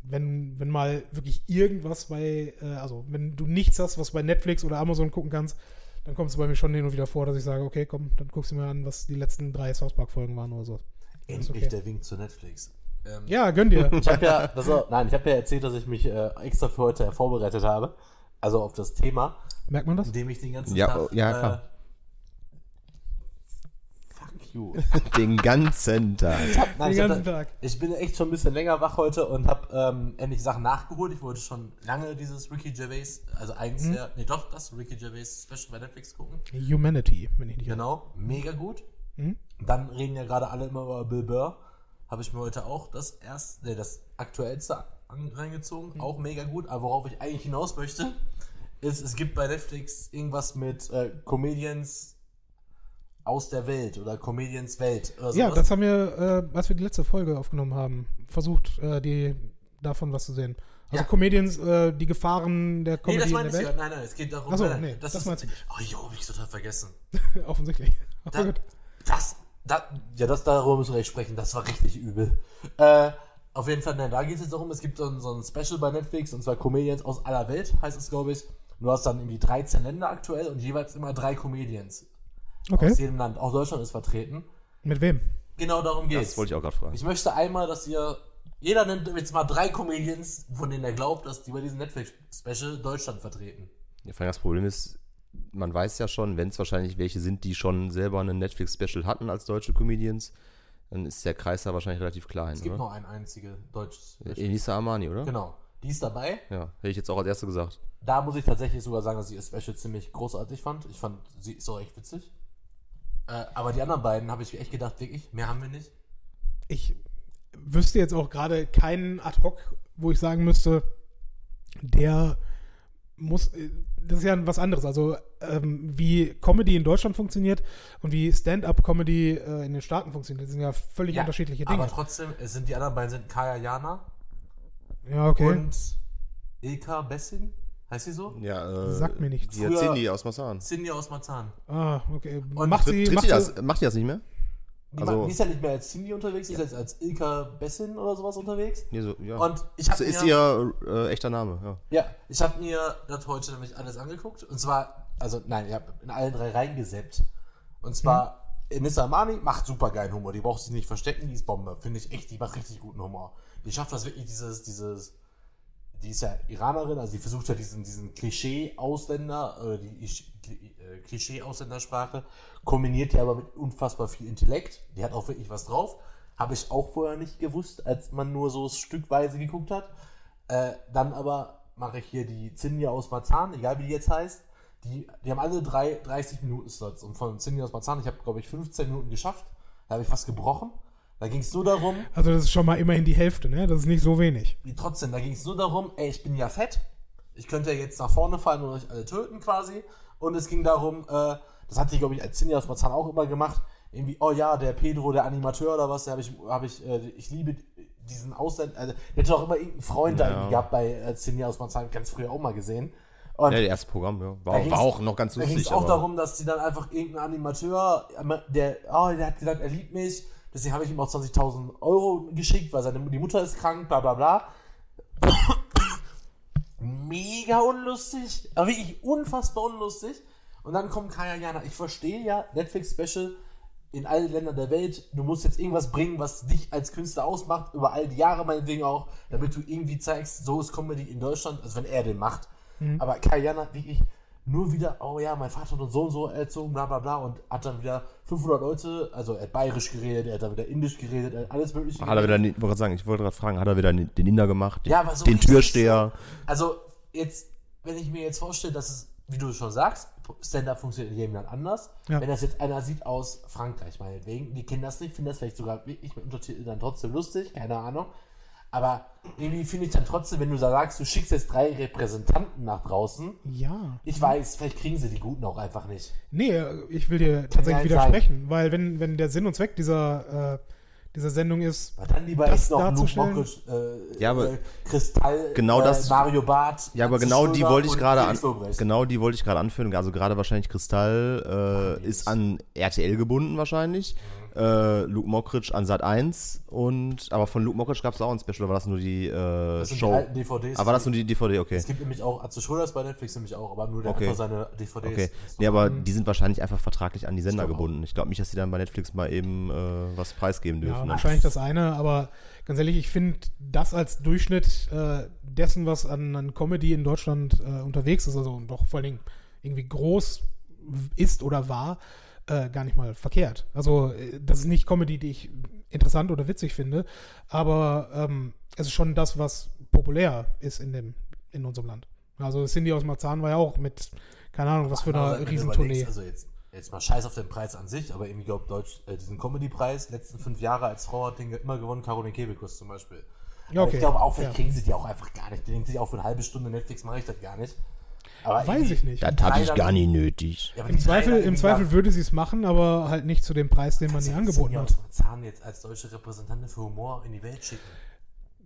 wenn, wenn mal wirklich irgendwas bei, äh, also wenn du nichts hast, was bei Netflix oder Amazon gucken kannst, dann kommt es bei mir schon hin und wieder vor, dass ich sage, okay, komm, dann guckst du mir an, was die letzten drei South Park-Folgen waren oder so. Endlich okay. der Wink zu Netflix. Ähm, Ja, gönn dir. Ich habe ja, also, nein, ich habe ja erzählt, dass ich mich äh, extra für heute vorbereitet habe. Also auf das Thema, Merkt man das? indem ich den ganzen Ja, Tag. ja, klar. Äh, you. Den ganzen Tag. Nein, Den ich, ganzen hatte, Tag. ich bin echt schon ein bisschen länger wach heute und habe ähm, endlich Sachen nachgeholt. Ich wollte schon lange dieses Ricky Gervais, also eins Mhm. der, nee doch, das Ricky Gervais Special bei Netflix gucken. Humanity, wenn ich nicht. Genau, mega gut. Mhm. Dann reden ja gerade alle immer über Bill Burr. Habe ich mir heute auch das erste, nee, das aktuellste reingezogen. Mhm. Auch mega gut. Aber worauf ich eigentlich hinaus möchte, ist, es gibt bei Netflix irgendwas mit äh, Comedians aus der Welt oder Comedians Welt. Oder Ja, das haben wir, äh, als wir die letzte Folge aufgenommen haben, versucht, äh, die, davon was zu sehen. Also Ja. Comedians, äh, die Gefahren der Nee, Comedy das in meine der ich Welt. ja. Nein, nein, es geht darum. Ach so, nein, nein, nee, das ist, meinst du Oh, jo, hab ich total vergessen. Offensichtlich. Da, Okay, gut. das, da, ja, das, darüber müssen wir gleich sprechen. Das war richtig übel. Äh, auf jeden Fall, nein, da geht es jetzt darum, es gibt so ein, so ein Special bei Netflix und zwar Comedians aus aller Welt, heißt es, glaube ich. Du hast dann irgendwie 13 Länder aktuell und jeweils immer drei Comedians Okay. aus jedem Land. Auch Deutschland ist vertreten. Mit wem? Genau darum geht's. Das wollte ich auch gerade fragen. Ich möchte einmal, dass ihr. Jeder nennt jetzt mal drei Comedians, von denen er glaubt, dass die bei diesem Netflix-Special Deutschland vertreten. Ja, vor allem das Problem ist, man weiß ja schon, wenn es wahrscheinlich welche sind, die schon selber einen Netflix-Special hatten als deutsche Comedians, dann ist der Kreis da wahrscheinlich relativ klein. Es gibt oder? noch ein einziges deutsches. Special. Elisa Armani, oder? Genau. Die ist dabei. Ja, hätte ich jetzt auch als erste gesagt. Da muss ich tatsächlich sogar sagen, dass ich ihr Special ziemlich großartig fand. Ich fand, sie ist auch echt witzig. Äh, aber die anderen beiden habe ich echt gedacht, wirklich, mehr haben wir nicht. Ich wüsste jetzt auch gerade keinen ad hoc, wo ich sagen müsste, der muss, äh, das ist ja was anderes. Also ähm, wie Comedy in Deutschland funktioniert und wie Stand-up-Comedy äh, in den Staaten funktioniert, das sind ja völlig unterschiedliche Dinge. Aber trotzdem, es sind die anderen beiden sind Kaya Jana ja, okay. und Ilka Bessin. Heißt sie so? Ja, äh, Sagt mir nichts. Die Früher- Cindy aus Masan. Cindy aus Marzahn. ah, okay. Und macht sie, tritt macht die sie, das, macht die das nicht mehr? Die, Also- ma- die ist ja nicht mehr als Cindy unterwegs, die ist jetzt als Ilka Bessin oder sowas unterwegs. Nee, so, ja. Und ich das habe ist mir, ihr äh, echter Name, ja. ja, ich habe mir das heute nämlich alles angeguckt. Und zwar, also nein, ich habe in allen drei reingeseppt. Und zwar, Enissa Amani macht super geilen Humor. Die braucht sich nicht verstecken, die ist Bombe. Finde ich echt, die macht richtig guten Humor. Die schafft das wirklich, dieses, dieses, die ist ja Iranerin, also die versucht ja diesen, diesen Klischee-Ausländer, äh, die äh, Klischee-Ausländersprache, kombiniert die aber mit unfassbar viel Intellekt. Die hat auch wirklich was drauf. Habe ich auch vorher nicht gewusst, als man nur so stückweise geguckt hat. Äh, dann aber mache ich hier die Zinja aus Marzahn, egal wie die jetzt heißt. Die, die haben alle drei 30 Minuten Slots. Und von Zinja aus Marzahn, ich habe, glaube ich, 15 Minuten geschafft. Da habe ich fast gebrochen. Da ging es nur darum, Also das ist schon mal immerhin die Hälfte, ne? Das ist nicht so wenig. wie trotzdem, da ging es nur darum, ey, ich bin ja fett. Ich könnte ja jetzt nach vorne fallen und euch alle töten quasi. Und es ging darum, äh, das hatte ich, glaube ich, als Cindy aus Marzahn auch immer gemacht. Irgendwie, oh ja, der Pedro, der Animateur oder was, der habe ich, hab ich, äh, ich liebe diesen Ausländer, also der hatte auch immer irgendeinen Freund da Ja. irgendwie gehabt bei äh, Cindy aus Marzahn, ganz früher auch mal gesehen. Und Ja, das erste Programm, ja. da War, war auch noch ganz Da ging es lustig. auch aber- darum, dass die dann einfach irgendein Animateur, der, oh, der hat gesagt, er liebt mich, deswegen habe ich ihm auch 20.000 Euro geschickt, weil seine die Mutter ist krank, bla bla bla. Mega unlustig, aber wirklich unfassbar unlustig. Und dann kommt Kaya Jana. Ich verstehe ja, Netflix-Special in allen Ländern der Welt. Du musst jetzt irgendwas bringen, was dich als Künstler ausmacht, über all die Jahre meinetwegen auch, damit du irgendwie zeigst, so ist Comedy in Deutschland, also wenn er den macht. Aber Kayana wirklich nur wieder, oh ja, mein Vater hat uns so und so erzogen, bla bla bla, und hat dann wieder 500 Leute, also er hat bayerisch geredet, er hat dann wieder indisch geredet, er hat alles mögliche Hat er wieder, ich wollte gerade sagen, ich wollte gerade fragen, hat er wieder den Inder gemacht? Ja, aber so den Türsteher? Also, jetzt, wenn ich mir jetzt vorstelle, dass es, wie du schon sagst, Stand-up funktioniert in jedem Land anders. Ja. Wenn das jetzt einer sieht aus Frankreich, meinetwegen, die kennen das nicht, finden das vielleicht sogar wirklich mit Untertiteln dann trotzdem lustig, keine Ahnung. Aber irgendwie finde ich dann trotzdem, wenn du da sagst, du schickst jetzt drei Repräsentanten nach draußen, Ja. ich weiß, vielleicht kriegen sie die Guten auch einfach nicht. Nee, ich will dir tatsächlich widersprechen, weil wenn, wenn der Sinn und Zweck dieser, äh, dieser Sendung ist, Weil dann lieber Das noch Luke Mockridge, äh, Ja, aber äh, Kristall, genau äh, das- Mario Barth, Ja, aber genau die wollte ich gerade an, genau die wollte ich gerade anführen. Also gerade wahrscheinlich Kristall äh, ist an RTL gebunden wahrscheinlich. Äh, Luke Mockridge an Sat 1 und aber von Luke Mockridge gab es auch ein Special, oder war das nur die äh, Das sind Show? die alten DVDs. aber war das nur die DVD, okay. Es gibt nämlich auch Atze Schröder ist bei Netflix nämlich auch, aber nur der Okay. einfach seine DVDs. Okay. Nee, aber die sind wahrscheinlich einfach vertraglich an die Sender auch. gebunden. Ich glaube nicht, dass die dann bei Netflix mal eben äh, was preisgeben ja, dürfen. ne? wahrscheinlich das eine, aber ganz ehrlich, ich finde das als Durchschnitt äh, dessen, was an, an Comedy in Deutschland äh, unterwegs ist, also doch vor allen Dingen irgendwie groß ist oder war, äh, gar nicht mal verkehrt. Also äh, das ist nicht Comedy, die ich interessant oder witzig finde, aber ähm, es ist schon das, was populär ist in dem in unserem Land. Also Cindy aus Marzahn war ja auch mit, keine Ahnung, was für Aber eine wenn du Riesentournee. Also jetzt, jetzt mal scheiß auf den Preis an sich, aber irgendwie glaube Deutsch, äh, diesen Comedy-Preis, letzten fünf Jahre als Frau hat den immer gewonnen, Caroline Kebekus zum Beispiel. Ja, okay. Ich glaube auch, vielleicht Ja. kriegen sie die auch einfach gar nicht. Die denken sich auch für eine halbe Stunde Netflix mache ich das gar nicht. Aber Weiß ich nicht. Das hatte ich gar nicht nötig. Ja, Im Zweifel, im Zweifel würde sie es machen, aber halt nicht zu dem Preis, den man ihr angeboten hat. Marzahn jetzt als deutsche Repräsentantin für Humor in die Welt schicken.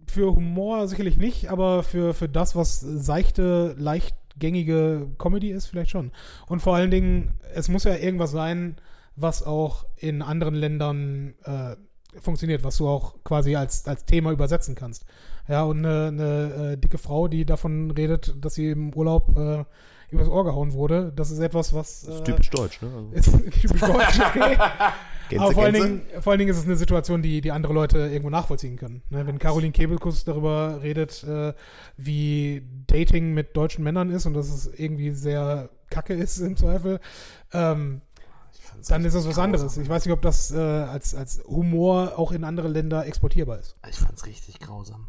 Für Humor sicherlich nicht, aber für, für das, was seichte, leichtgängige Comedy ist, vielleicht schon. Und vor allen Dingen, es muss ja irgendwas sein, was auch in anderen Ländern äh, funktioniert, was du auch quasi als, als Thema übersetzen kannst. Ja, und eine, eine äh, dicke Frau, die davon redet, dass sie im Urlaub äh, übers Ohr gehauen wurde, das ist etwas, was Das ist äh, typisch deutsch, ne? Also, ist typisch deutsch, okay. Gänse, Aber vor allen. Dingen, vor allen Dingen ist es eine Situation, die, die andere Leute irgendwo nachvollziehen können. Ne? Wenn Caroline Kebekus darüber redet, äh, wie Dating mit deutschen Männern ist und dass es irgendwie sehr kacke ist im Zweifel, ähm, dann ist das was anderes. Ich weiß nicht, ob das äh, als, als Humor auch in andere Länder exportierbar ist. Ich fand's richtig grausam.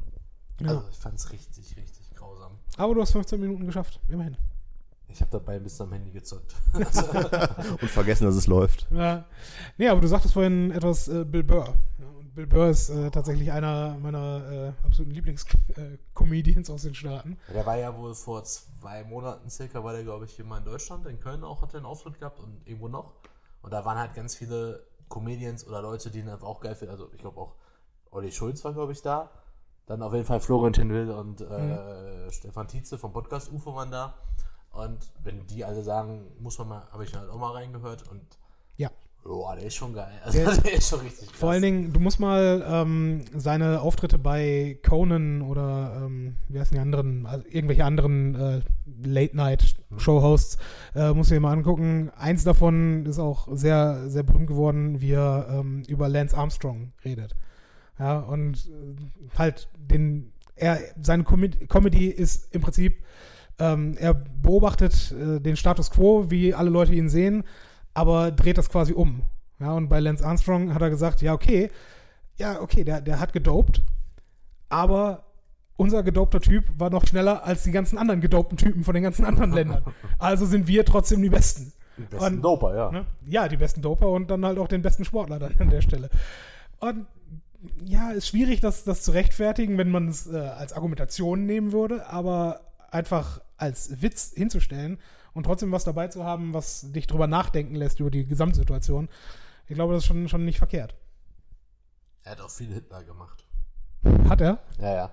Ja. Also ich fand's richtig, richtig grausam. Aber du hast 15 Minuten geschafft, immerhin. Ich habe dabei ein bisschen am Handy gezockt. Und vergessen, dass es läuft. Ja. Nee, aber du sagtest vorhin etwas äh, Bill Burr. Ja, und Bill Burr ist äh, tatsächlich einer meiner äh, absoluten Lieblings-Comedians aus den Staaten. Der war ja wohl vor zwei Monaten circa, war der glaube ich hier mal in Deutschland, in Köln auch, hat er einen Auftritt gehabt und irgendwo noch. Und da waren halt ganz viele Comedians oder Leute, die ihn einfach auch geil finden. Also ich glaube auch Olli Schulz war glaube ich da. Dann auf jeden Fall Florentin Will und äh, Stefan Tietze vom Podcast UFO waren da. Und wenn die alle sagen, muss man mal, habe ich halt auch mal reingehört und Ja. boah, der ist schon geil. Also Der- der, ist schon richtig krass. Vor allen Dingen, du musst mal ähm, seine Auftritte bei Conan oder ähm, wie heißen die anderen, also irgendwelche anderen äh, Late-Night-Show-Hosts, äh, musst du dir mal angucken. Eins davon ist auch sehr, sehr berühmt geworden, wie er ähm, über Lance Armstrong redet. Ja, und äh, halt den, er, seine Com Comedy ist im Prinzip, ähm, er beobachtet äh, den Status quo, wie alle Leute ihn sehen, aber dreht das quasi um. Ja, und bei Lance Armstrong hat er gesagt, ja, okay, ja, okay, der, der hat gedopt, aber unser gedopter Typ war noch schneller als die ganzen anderen gedopten Typen von den ganzen anderen Ländern. Also sind wir trotzdem die Besten. Die besten Und- Doper, ja. Ne? Ja, die besten Doper und dann halt auch den besten Sportler dann an der Stelle. Und ja, ist schwierig, das, das zu rechtfertigen, wenn man es äh, als Argumentation nehmen würde, aber einfach als Witz hinzustellen und trotzdem was dabei zu haben, was dich drüber nachdenken lässt über die Gesamtsituation, ich glaube, das ist schon, schon nicht verkehrt. Er hat auch viel Hitler gemacht. Hat er? Ja, ja.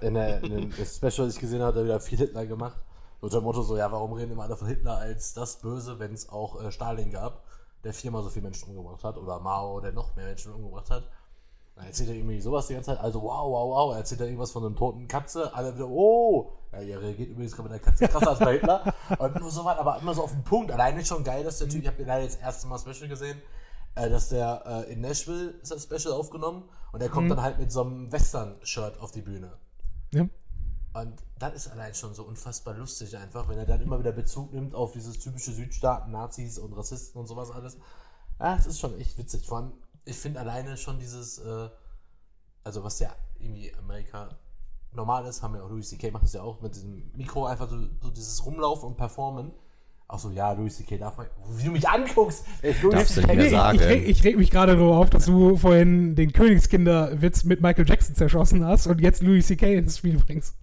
In, der, in dem Special, das ich gesehen habe, hat er wieder viel Hitler gemacht. Unter dem Motto so, ja, warum reden immer alle von Hitler als das Böse, wenn es auch äh, Stalin gab, der viermal so viele Menschen umgebracht hat, oder Mao, der noch mehr Menschen umgebracht hat. Dann erzählt er irgendwie sowas die ganze Zeit, also wow, wow, wow, er erzählt er irgendwas von einer toten Katze, alle wieder, oh, ja, ihr reagiert übrigens gerade mit der Katze krasser als bei Hitler. Und nur so was, aber immer so auf den Punkt. Alleine schon geil, dass der Typ, ich habe den leider jetzt das erste Mal Special gesehen, äh, dass der äh, in Nashville ist das Special aufgenommen und der kommt dann halt mit so einem Western-Shirt auf die Bühne. Ja. Und das ist allein schon so unfassbar lustig einfach, wenn er dann immer wieder Bezug nimmt auf dieses typische Südstaaten, Nazis und Rassisten und sowas alles. Ja, das ist schon echt witzig. Vor allem, ich finde alleine schon dieses, äh, also was ja irgendwie Amerika normal ist, haben ja auch Louis C.K. macht das ja auch mit diesem Mikro einfach so, so dieses Rumlaufen und Performen. Auch so, ja, Louis C.K. darf man, wie du mich anguckst, ich Louis Darfst du C.K. nicht mehr Nee, sagen. ich, ich, reg, ich reg mich gerade darüber auf, dass du vorhin den Königskinderwitz mit Michael Jackson zerschossen hast und jetzt Louis C.K. ins Spiel bringst.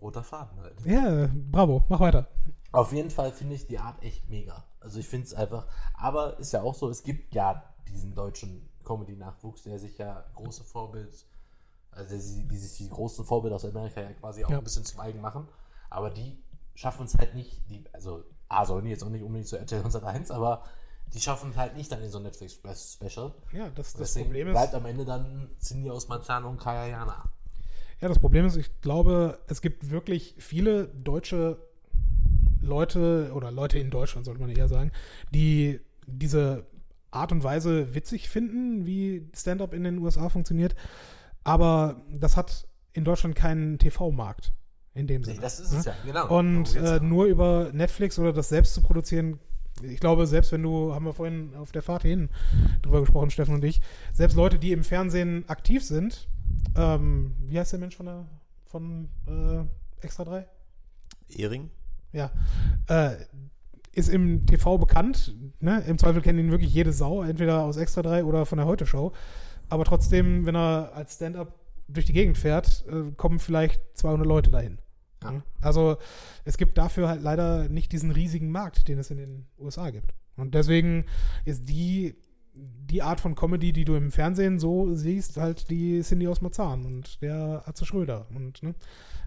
Roter Faden halt. Ja, bravo, mach weiter. Auf jeden Fall finde ich die Art echt mega. Also ich finde es einfach, aber ist ja auch so, es gibt ja diesen deutschen Comedy-Nachwuchs, der sich ja große Vorbild, also der, sie- die sich die großen Vorbilder aus Amerika ja quasi auch Ja. ein bisschen zum eigen machen. Aber die schaffen es halt nicht, die, also A sollen die jetzt auch nicht unbedingt zu RTL 101, aber die schaffen es halt nicht dann in so ein Netflix-Special. Ja, das, das Problem ist. bleibt am Ende dann Cindy aus Marzahn und Kaya Jana. Ja, das Problem ist, ich glaube, es gibt wirklich viele deutsche Leute oder Leute in Deutschland, sollte man eher sagen, die diese Art und Weise witzig finden, wie Stand-up in den USA funktioniert. Aber das hat in Deutschland keinen TV-Markt in dem Sinne. Nee, das ist es ne? ja, genau. Und äh, nur über Netflix oder das selbst zu produzieren, ich glaube, selbst wenn du, haben wir vorhin auf der Fahrt hin drüber gesprochen, Steffen und ich, selbst Leute, die im Fernsehen aktiv sind, ähm, wie heißt der Mensch von der von äh, Extra 3? Ehring? Ja. Äh, ist im TV bekannt. Ne? Im Zweifel kennt ihn wirklich jede Sau, entweder aus Extra 3 oder von der Heute-Show. Aber trotzdem, wenn er als Stand-up durch die Gegend fährt, äh, kommen vielleicht 200 Leute dahin. Ja. Ne? Also es gibt dafür halt leider nicht diesen riesigen Markt, den es in den USA gibt. Und deswegen ist die, die Art von Comedy, die du im Fernsehen so siehst, halt die Cindy aus Marzahn und der Atze Schröder. Und ne?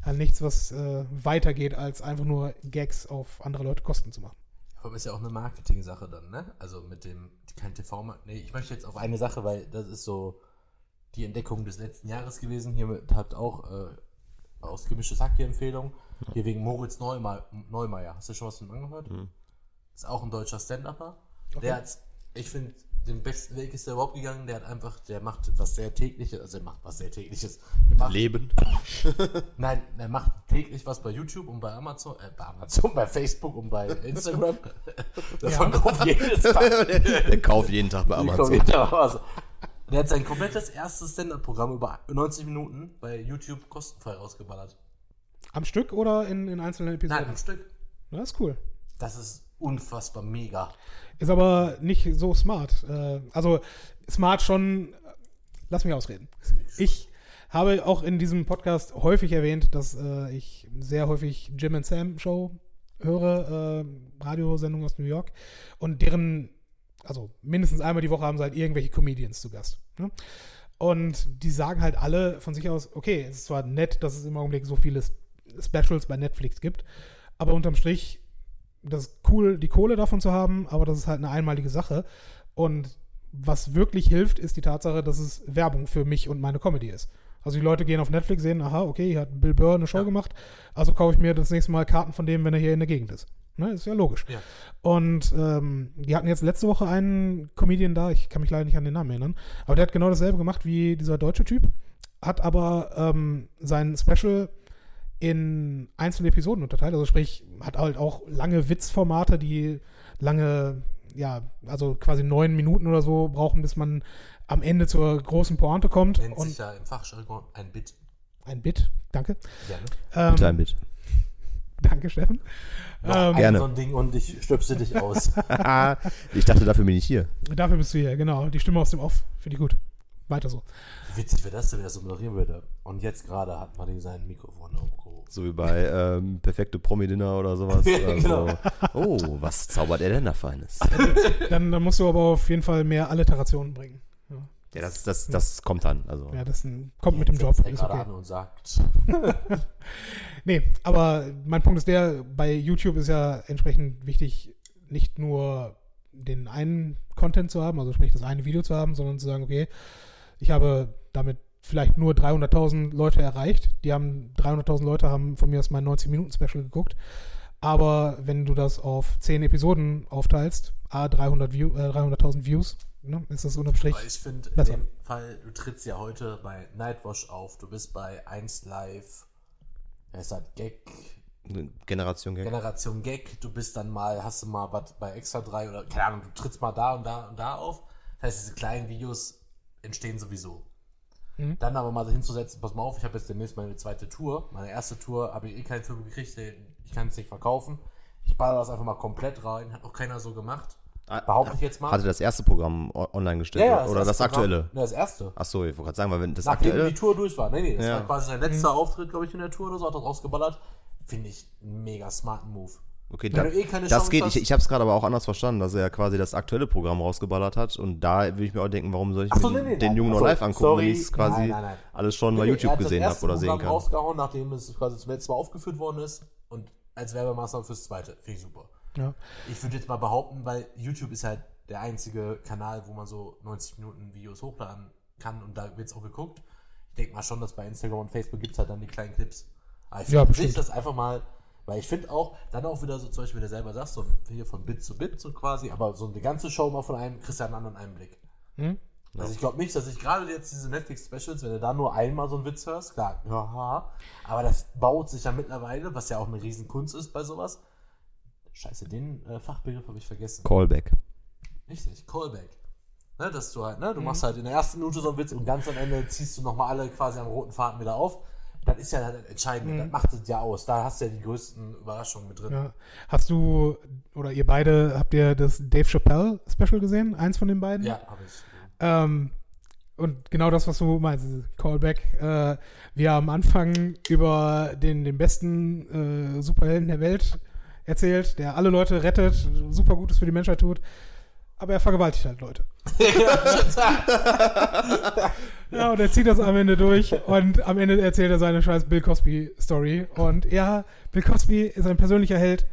Halt nichts, was äh, weitergeht, als einfach nur Gags auf andere Leute Kosten zu machen. Aber ist ja auch eine Marketing-Sache dann, ne? Also mit dem, kein TV-Markt. Nee, ich möchte jetzt auf eine Sache, weil das ist so die Entdeckung des letzten Jahres gewesen. Hier hat auch äh, aus gemischtes Hack die Empfehlung. Hier wegen Moritz Neumeier. Neumeier. Hast du schon was von ihm angehört? Mhm. Ist auch ein deutscher Stand-Upper. Okay. Der hat, ich finde, den besten Weg ist der überhaupt gegangen. Der hat einfach, der macht was sehr tägliches, also er macht was sehr tägliches. Der macht, Leben. Nein, er macht täglich was bei YouTube und bei Amazon, äh, bei Amazon, bei Facebook und bei Instagram. Der verkauft jedes Tag. Der kauft jeden Tag bei Amazon. Der hat sein komplettes erstes Stand-Up-Programm über 90 Minuten bei YouTube kostenfrei rausgeballert. Am Stück oder in, in einzelnen Episoden? Nein, am Stück. Na, ist cool. Das ist unfassbar mega. Ist aber nicht so smart. Äh, also smart schon. Lass mich ausreden. Ich habe auch in diesem Podcast häufig erwähnt, dass äh, ich sehr häufig Jim and Sam Show höre, äh, Radiosendung aus New York. Und deren, also mindestens einmal die Woche haben sie halt irgendwelche Comedians zu Gast. Ne? Und die sagen halt alle von sich aus, okay, es ist zwar nett, dass es im Augenblick so viele Specials bei Netflix gibt, aber unterm Strich das ist cool, die Kohle davon zu haben, aber das ist halt eine einmalige Sache. Und was wirklich hilft, ist die Tatsache, dass es Werbung für mich und meine Comedy ist. Also die Leute gehen auf Netflix, sehen, aha, okay, hier hat Bill Burr eine Show Ja. gemacht, also kaufe ich mir das nächste Mal Karten von dem, wenn er hier in der Gegend ist. Ne, ist ja logisch. Ja. Und ähm, die hatten jetzt letzte Woche einen Comedian da, ich kann mich leider nicht an den Namen erinnern, aber der hat genau dasselbe gemacht wie dieser deutsche Typ, hat aber ähm, sein Special in einzelne Episoden unterteilt. Also sprich, hat halt auch lange Witzformate, die lange ja, also quasi neun Minuten oder so brauchen, bis man am Ende zur großen Pointe kommt. Nennt Und sich ja im Fachjargon ein Bit. ein Bit, danke. Gerne. Ähm, Bitte ein Bit. Danke, Steffen. Noch Ähm, ein Gerne. so ein Ding und ich stöpse dich aus. ich dachte, dafür bin ich hier. Dafür bist du hier, genau. Die Stimme aus dem Off, finde ich gut. Weiter so. Wie witzig wäre das, wenn er das so moderieren würde. Und jetzt gerade hat Martin sein Mikrofon aufgehoben. So wie bei ähm, Perfekte Promi-Dinner oder sowas. Also, Genau. Oh, was zaubert er denn da Feines? Dann, dann musst du aber auf jeden Fall mehr Alliterationen bringen. Ja, Ja, das, das, das kommt dann. Also. ja das ein, kommt mit dem Job. Setzt er Ist gerade okay. an und sagt, Nee, aber mein Punkt ist der, bei YouTube ist ja entsprechend wichtig, nicht nur den einen Content zu haben, also sprich das eine Video zu haben, sondern zu sagen, okay, ich habe damit vielleicht nur 300.000 Leute erreicht. Die haben 300.000 Leute haben von mir aus mein 90-Minuten-Special geguckt. Aber wenn du das auf 10 Episoden aufteilst, a 300 View, äh, 300.000 Views, ne, ist das unterm Strich. aber ich finde in dem Fall, du trittst ja heute bei Nightwash auf, du bist bei 1 Live, wer ist das, Gag, Generation Gang. Generation Gag, du bist dann mal, hast du mal was bei Extra 3 oder keine Ahnung, du trittst mal da und da und da auf. Das heißt, diese kleinen Videos entstehen sowieso. Mhm. Dann aber mal hinzusetzen, pass mal auf, ich habe jetzt demnächst meine zweite Tour. Meine erste Tour habe ich eh keinen Film gekriegt, ich kann es nicht verkaufen. Ich baller das einfach mal komplett rein, hat auch keiner so gemacht. Behaupte ich jetzt mal. Hatte das erste Programm online gestellt oder das erste aktuelle? Programm- Ja, das erste. Achso, ich wollte gerade sagen, weil wenn das Nachdem aktuelle. die Tour durch war. Nee, nee, das Ja. war quasi sein letzter Auftritt, glaube ich, in der Tour oder so, hat er rausgeballert. Finde ich einen mega smarten Move. Okay, da, eh keine das Chance geht. hast- Ich, ich habe es gerade aber auch anders verstanden, dass er quasi das aktuelle Programm rausgeballert hat. Und da würde ich mir auch denken, warum soll ich so, mir nee, nee, den nein. Jungen noch so, live angucken, sorry. wenn ich es quasi Nein, nein, nein. alles schon Nee, bei nee, YouTube gesehen habe oder sehen Programm kann? rausgehauen, nachdem es quasi zum letzten Mal aufgeführt worden ist und als Werbemaßnahme fürs zweite. Finde ich super. Ja. Ich würde jetzt mal behaupten, weil YouTube ist halt der einzige Kanal, wo man so 90 Minuten Videos hochladen kann und da wird es auch geguckt. Ich denke mal schon, dass bei Instagram und Facebook gibt es halt dann die kleinen Clips. Aber ich Ja, finde das einfach mal, weil ich finde auch, dann auch wieder so zum Beispiel, wie du selber sagst, so hier von Bit zu Bit so quasi, aber so eine ganze Show mal von einem, kriegst du einen anderen Einblick. Hm? Also ich glaube nicht, dass ich gerade jetzt diese Netflix-Specials, wenn du da nur einmal so einen Witz hörst, klar, haha, aber das baut sich ja mittlerweile, was ja auch eine Riesenkunst ist bei sowas. Scheiße, den äh, Fachbegriff habe ich vergessen. Callback. Richtig, Callback. Ne, dass du halt, ne, du machst halt in der ersten Minute so einen Witz und ganz am Ende ziehst du nochmal alle quasi am roten Faden wieder auf. Das ist ja das Entscheidende, das macht es ja aus. Da hast du ja die größten Überraschungen mit drin. Ja. Hast du, oder ihr beide, habt ihr das Dave Chappelle Special gesehen? Eins von den beiden? Ja, habe ich. Ähm, und genau das, was du meinst, Callback. Äh, wir am Anfang über den, den besten äh, Superhelden der Welt erzählt, der alle Leute rettet, super Gutes für die Menschheit tut, aber er vergewaltigt halt Leute. Ja, und er zieht das am Ende durch und am Ende erzählt er seine scheiß Bill Cosby-Story. Und ja, Bill Cosby ist ein persönlicher Held,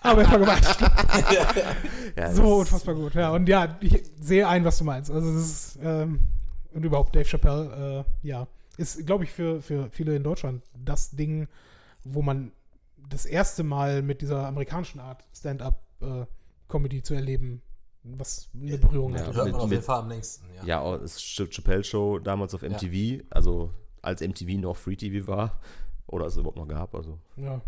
aber er vergewaltigt Ja, so unfassbar gut, ja. Und ja, ich sehe ein, was du meinst. Also es ist, ähm, und überhaupt Dave Chappelle, äh, ja, ist, glaube ich, für, für viele in Deutschland das Ding, wo man das erste Mal mit dieser amerikanischen Art Stand-up-Comedy zu erleben, was eine Berührung Ja, hat. Hört man mit- auf mit- jeden Fall am längsten, ja. Ja, das Ch- Chappelle Show damals auf MTV, also als MTV noch Free TV war. Oder es überhaupt noch gab. Also Ja,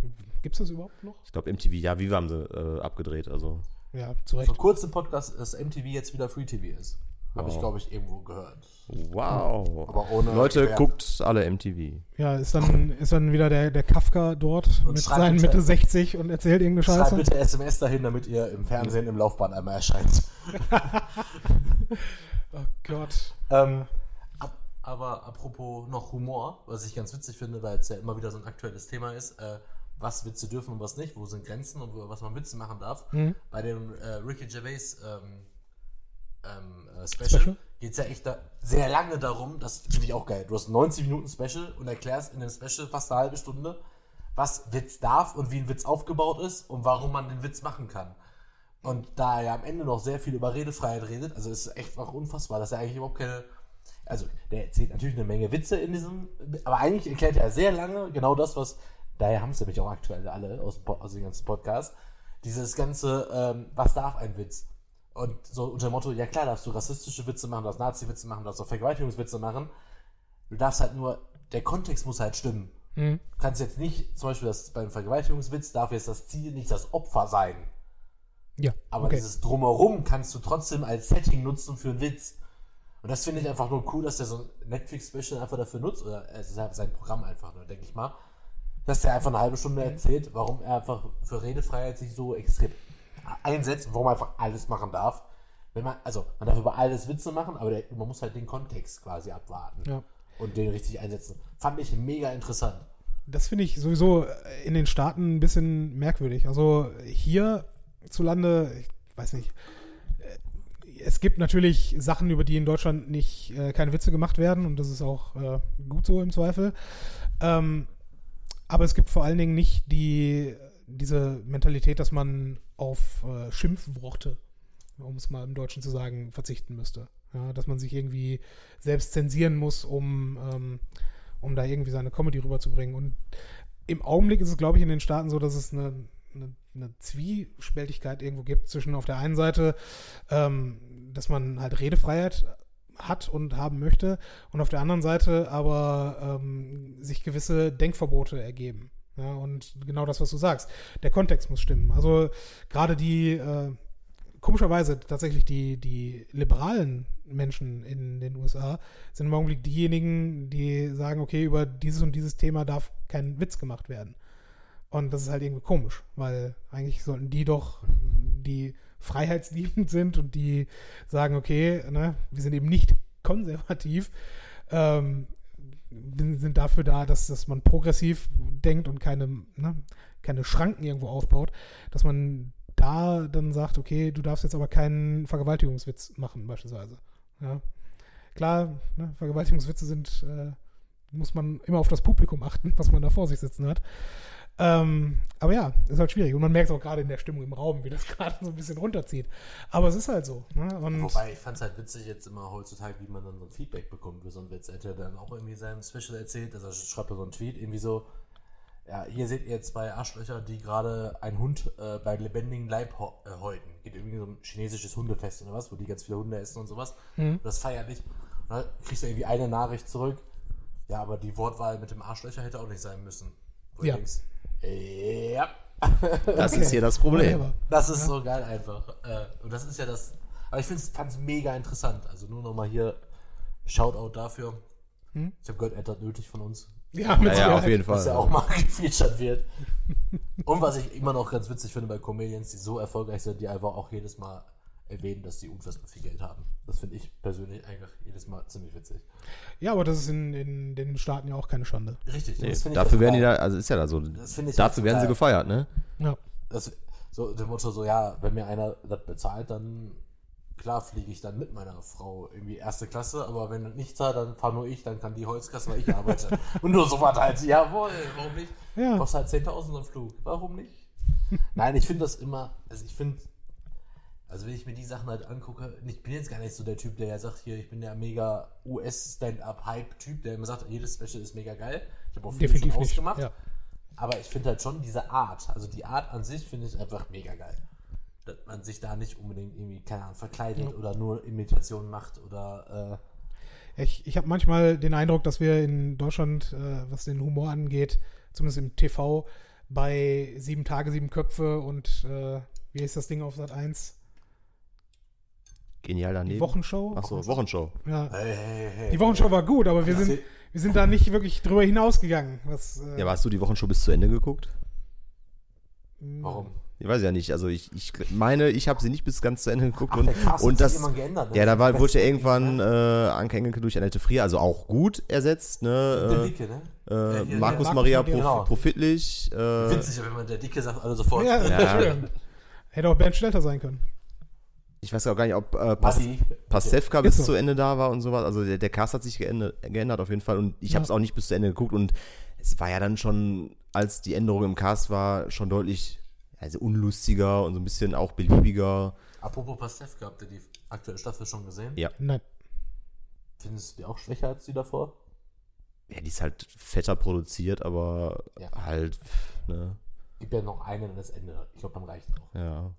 gibt's das überhaupt noch? ich glaube MTV, ja, Viva haben sie äh, abgedreht. Also Ja, zu Recht. Vor kurzem Podcast, dass MTV jetzt wieder Free TV ist. Habe ich, Wow. glaube ich, irgendwo gehört. wow. Aber ohne Leute, Gewehr. guckt alle MTV. Ja, ist dann, ist dann wieder der, der Kafka dort Und mit schreibt seinen bitte- Mitte 60 und erzählt irgendeine Schreibt Scheiße. bitte SMS dahin, damit ihr im Fernsehen im Laufbahn einmal erscheint. Oh Gott. Ähm, ab, aber apropos noch Humor, was ich ganz witzig finde, weil es ja immer wieder so ein aktuelles Thema ist, äh, was Witze dürfen und was nicht, wo sind Grenzen und wo, was man Witze machen darf. Bei dem äh, Ricky Gervais ähm, ähm, äh, Special, Special? geht es ja echt da sehr lange darum, das finde ich auch geil. Du hast ein 90 Minuten Special und erklärst in dem Special fast eine halbe Stunde, was Witz darf und wie ein Witz aufgebaut ist und warum man den Witz machen kann. Und da er ja am Ende noch sehr viel über Redefreiheit redet, also ist es echt auch unfassbar, dass er eigentlich überhaupt keine. Also, der erzählt natürlich eine Menge Witze in diesem. Aber eigentlich erklärt er sehr lange genau das, was. Daher haben es nämlich auch aktuell alle aus, aus dem ganzen Podcast. Dieses ganze, ähm, was darf ein Witz? Und so unter dem Motto, ja klar, darfst du rassistische Witze machen, darfst Nazi-Witze machen, darfst auch Vergewaltigungswitze machen. Du darfst halt nur, der Kontext muss halt stimmen. Mhm. Du kannst jetzt nicht, zum Beispiel das, beim Vergewaltigungswitz darf jetzt das Ziel nicht das Opfer sein. Ja, Aber okay. dieses Drumherum kannst du trotzdem als Setting nutzen für einen Witz. Und das finde ich einfach nur cool, dass der so ein Netflix-Special einfach dafür nutzt, oder es ist halt sein Programm einfach nur, denke ich mal, dass der einfach eine halbe Stunde erzählt, warum er einfach für Redefreiheit sich so extrem einsetzt und warum er einfach alles machen darf. Wenn man, also man darf über alles Witze machen, aber der, man muss halt den Kontext quasi abwarten Ja. und den richtig einsetzen. Fand ich mega interessant. Das finde ich sowieso in den Staaten ein bisschen merkwürdig. Also hier zu Lande, ich weiß nicht, äh, es gibt natürlich Sachen, über die in Deutschland nicht äh, keine Witze gemacht werden und das ist auch äh, gut so im Zweifel. Ähm, aber es gibt vor allen Dingen nicht die, diese Mentalität, dass man auf äh, Schimpfworte, um es mal im Deutschen zu sagen, verzichten müsste. Ja, dass man sich irgendwie selbst zensieren muss, um, ähm, um da irgendwie seine Comedy rüberzubringen. Und im Augenblick ist es, glaube ich, in den Staaten so, dass es eine, eine, eine Zwiespältigkeit irgendwo gibt zwischen auf der einen Seite, ähm, dass man halt Redefreiheit hat und haben möchte und auf der anderen Seite aber ähm, sich gewisse Denkverbote ergeben. Ja, und genau das, was du sagst. Der Kontext muss stimmen. Also gerade die, äh, komischerweise tatsächlich die, die liberalen Menschen in den USA sind im Augenblick diejenigen, die sagen, okay, über dieses und dieses Thema darf kein Witz gemacht werden. Und das ist halt irgendwie komisch, weil eigentlich sollten die doch die freiheitsliebend sind und die sagen, okay, ne, wir sind eben nicht konservativ, ähm, sind dafür da, dass, dass man progressiv denkt und keine, ne, keine Schranken irgendwo aufbaut, dass man da dann sagt, okay, du darfst jetzt aber keinen Vergewaltigungswitz machen, beispielsweise. Ja. Klar, ne, Vergewaltigungswitze sind, äh, muss man immer auf das Publikum achten, was man da vor sich sitzen hat. Ähm, aber ja, ist halt schwierig. Und man merkt es auch gerade in der Stimmung im Raum, wie das gerade so ein bisschen runterzieht. Aber es ist halt so. Ne? Und Wobei, ich fand es halt witzig jetzt immer heutzutage, wie man dann so ein Feedback bekommt für so einen Witz. Er hat ja dann auch irgendwie seinem Special erzählt, dass er schreibt so einen Tweet, irgendwie so, ja, hier seht ihr zwei Arschlöcher, die gerade einen Hund äh, bei lebendigem Leib äh, häuten. Geht irgendwie so ein chinesisches Hundefest oder was, wo die ganz viele Hunde essen und sowas. Mhm. Das feiert nicht. Und dann kriegst du irgendwie eine Nachricht zurück. Ja, aber die Wortwahl mit dem Arschlöcher hätte auch nicht sein müssen. Wo Ja. denkst, ja. Das Okay. ist hier das Problem. Das ist so geil einfach. Äh, und das ist ja das. Aber ich fand es mega interessant. Also nur nochmal hier Shoutout dafür. Hm? Ich habe gehört, er hat nötig von uns, ja, mit Ja, ja, auf jeden Fall. dass er auch mal gefeatured wird. und was ich immer noch ganz witzig finde bei Comedians, die so erfolgreich sind, die einfach auch jedes Mal erwähnen, dass sie unfassbar viel Geld haben. Das finde ich persönlich eigentlich jedes Mal ziemlich witzig. Ja, aber das ist in, in den Staaten ja auch keine Schande. Richtig. Nee, das finde ich dafür werden die da, also ist ja da so. Dafür auch werden sie gefeiert, ne? Ja. Das, so dem Motto so, ja, wenn mir einer das bezahlt, dann klar fliege ich dann mit meiner Frau irgendwie erste Klasse, aber wenn nicht zahlt, dann fahre nur ich, dann kann die Holzkasse, weil ich arbeite. Und nur so was halt, jawohl, warum nicht? Ja. Kostet halt 10.000 so ein Flug, warum nicht? Nein, ich finde das immer, also ich finde, also wenn ich mir die Sachen halt angucke, ich bin jetzt gar nicht so der Typ, der ja sagt, hier, ich bin der mega US-Stand-Up-Hype-Typ, der immer sagt, jedes Special ist mega geil. Ich habe auch Definitiv schon ausgemacht. Ja. Aber ich finde halt schon diese Art, also die Art an sich finde ich einfach mega geil. Dass man sich da nicht unbedingt irgendwie, keine Ahnung, verkleidet oder nur Imitationen macht oder Ich, ich habe manchmal den Eindruck, dass wir in Deutschland, äh, was den Humor angeht, zumindest im TV, bei sieben Tage, sieben Köpfe und äh, wie heißt das Ding auf Sat 1? Genial daneben. Die Wochenshow? Achso, Wochenshow. Ja. äh, hey, hey, hey. Die Wochenshow war gut, aber wir sind, wir sind da nicht wirklich drüber hinausgegangen. Was, äh, Ja, aber hast du die Wochenshow bis zu Ende geguckt? Warum? Ich weiß ja nicht. Also ich, ich meine, ich habe sie nicht bis ganz zu Ende geguckt. Ach, und der Cast und das, geändert. Ne? ja, da war, wurde ja irgendwann ne? äh, Anke Engelke durch Annette Frier, also auch gut ersetzt. Der Ne? Dicke, ne? Äh, Ja, äh, hier, Markus Maria Prof genau. Profitlich. Äh, Witzig, wenn man der Dicke sagt, alle sofort. Ja, Ja. Hätte auch Bernd Stelter sein können. Ich weiß auch gar nicht, ob äh, Pas Ist bis so. zu Ende da war und sowas. Also der, der Cast hat sich geändert, geändert auf jeden Fall. Und ich Ja. habe es auch nicht bis zu Ende geguckt. Und es war ja dann schon, als die Änderung im Cast war, schon deutlich also unlustiger und so ein bisschen auch beliebiger. Apropos Pastewka, habt ihr die aktuelle Staffel schon gesehen? Ja. Nein. Findest du die auch schwächer als die davor? Ja, die ist halt fetter produziert, aber Ja. halt, ne, Gibt ja noch einen und das Ende. Ich glaube, dann reicht auch. ja.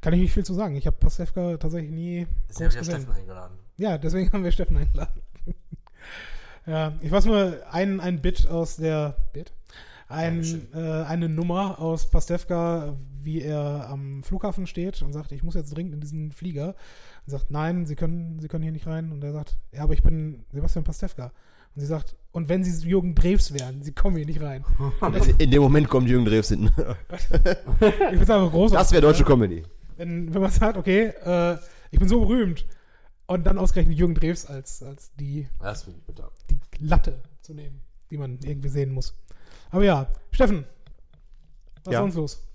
Kann ich nicht viel zu sagen. Ich habe Pastewka tatsächlich nie Deswegen habe groß ich ja gesehen. Steffen eingeladen. Ja, deswegen haben wir Steffen eingeladen. ja, ich weiß nur ein, ein Bit aus der Bit ein, äh, eine Nummer aus Pastewka, wie er am Flughafen steht und sagt, ich muss jetzt dringend in diesen Flieger. Und sagt, nein, Sie können, Sie können hier nicht rein. Und er sagt, ja, aber ich bin Sebastian Pastewka. Und sie sagt, und wenn Sie Jürgen Drews wären, Sie kommen hier nicht rein. In dem Moment kommt Jürgen Drews hinten. Ich finde es einfach großartig. Das wäre deutsche Comedy. Wenn, wenn man sagt, okay, äh, ich bin so berühmt. Und dann ausgerechnet Jürgen Drews als, als die, Das ich bitter. die Latte zu nehmen, die man irgendwie sehen muss. Aber ja, Steffen, was Ja. ist sonst los?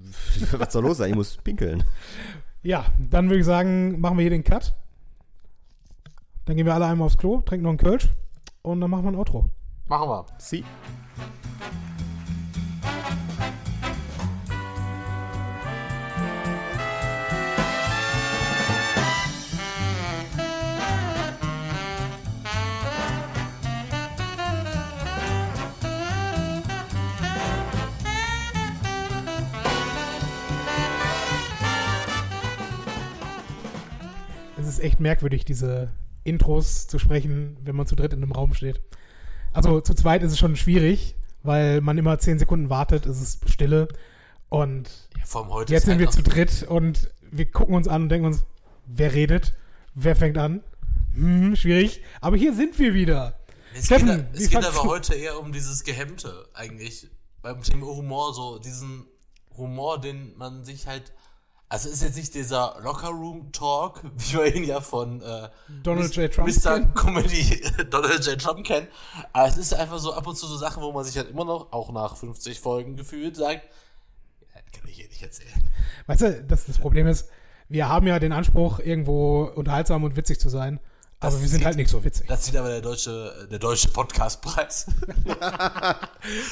Was soll los sein? Ich muss pinkeln. Ja, dann würde ich sagen, machen wir hier den Cut. Dann gehen wir alle einmal aufs Klo, trinken noch einen Kölsch und dann machen wir ein Outro. Machen wir. Sie. Ist echt merkwürdig, diese Intros zu sprechen, wenn man zu dritt in einem Raum steht. Also zu zweit ist es schon schwierig, weil man immer zehn Sekunden wartet, es ist Stille und Ja, jetzt sind wir zu dritt und wir gucken uns an und denken uns, wer redet, wer fängt an? Hm, schwierig. Aber hier sind wir wieder. Es Steffen, geht, es geht aber du- heute eher um dieses Gehemmte eigentlich. Beim Thema Humor, so diesen Humor, den man sich halt. Also ist jetzt nicht dieser Locker-Room-Talk, wie wir ihn ja von äh, Donald J. Trump Mr. Comedy Donald J. Trump kennen. Aber es ist einfach so ab und zu so Sachen, wo man sich halt immer noch, auch nach 50 Folgen gefühlt, sagt, ja, das kann ich hier nicht erzählen. Weißt du, das, das Problem ist, wir haben ja den Anspruch, irgendwo unterhaltsam und witzig zu sein. Aber Das wir sind sieht- halt nicht so witzig. Das sieht aber der deutsche, der deutsche Podcastpreis.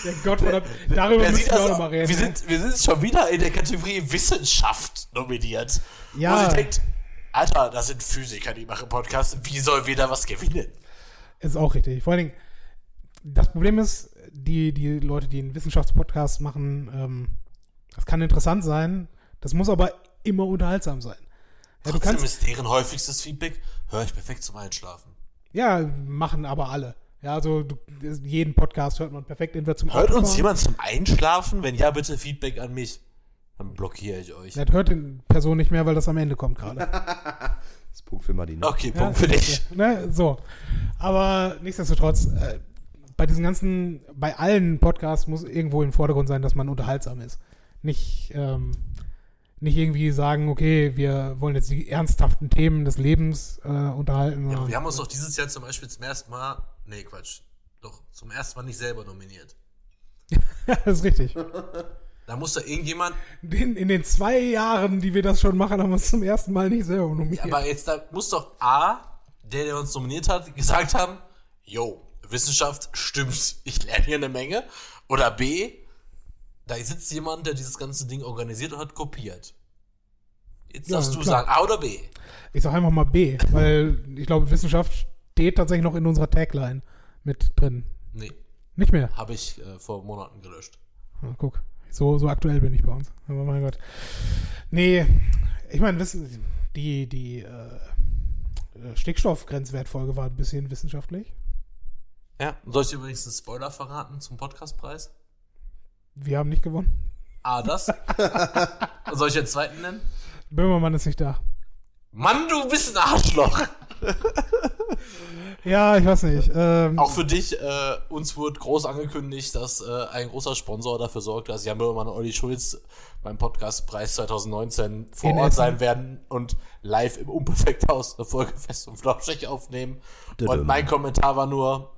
Der Gott verdammt, darüber Wer müssen wir das auch auch? noch mal reden. Wir sind, wir sind schon wieder in der Kategorie Wissenschaft nominiert. Ja. Wo sie denkt, Alter, das sind Physiker, die machen Podcasts. Wie sollen wir da was gewinnen? Ist auch richtig. Vor allen Dingen, das Problem ist, die, die Leute, die einen Wissenschaftspodcast machen, ähm, das kann interessant sein, das muss aber immer unterhaltsam sein. Ja, du Trotzdem kannst, ist deren häufigstes Feedback, höre ich perfekt zum Einschlafen. ja, machen aber alle. Ja, also du, jeden Podcast hört man perfekt entweder zum Hört uns jemand zum Einschlafen? Wenn ja, bitte Feedback an mich. Dann blockiere ich euch. Das hört die Person nicht mehr, weil das am Ende kommt gerade. Das ist Punkt für Martin. Okay, Ja, Punkt für dich. Ne, so. Aber nichtsdestotrotz, äh, bei diesen ganzen, bei allen Podcasts muss irgendwo im Vordergrund sein, dass man unterhaltsam ist. Nicht, ähm, nicht irgendwie sagen, okay, wir wollen jetzt die ernsthaften Themen des Lebens äh, unterhalten. Ja, wir haben uns doch dieses Jahr zum Beispiel zum ersten Mal, nee, Quatsch, doch zum ersten Mal nicht selber nominiert. das ist richtig. Da muss da irgendjemand, In, in den zwei Jahren, die wir das schon machen, haben wir uns zum ersten Mal nicht selber nominiert. aber jetzt da muss doch A, der, der uns nominiert hat, gesagt haben, yo, Wissenschaft stimmt, ich lerne hier eine Menge. Oder B, da sitzt jemand, der dieses ganze Ding organisiert und hat kopiert. Jetzt Ja, darfst du klar. sagen, A oder B. Ich sag einfach mal B, weil ich glaube, Wissenschaft steht tatsächlich noch in unserer Tagline mit drin. Nee, Nicht mehr. habe ich äh, vor Monaten gelöscht. Ja, guck, so, so aktuell bin ich bei uns. Aber mein Gott. Nee, ich meine, die, die äh, Stickstoffgrenzwertfolge war ein bisschen wissenschaftlich. Ja, soll ich dir übrigens einen Spoiler verraten zum Podcastpreis? Wir haben nicht gewonnen. A, das. Soll ich den zweiten nennen? Böhmermann ist nicht da. Mann, du bist ein Arschloch. Ja, ich weiß nicht. Ähm, Auch für dich, äh, uns wurde groß angekündigt, dass äh, ein großer Sponsor dafür sorgt, dass Jan Böhmermann und Olli Schulz beim Podcastpreis 2019 vor In Ort Essen. sein werden und live im Unperfekthaus eine Folge fest und flauschig aufnehmen. Und mein Kommentar war nur,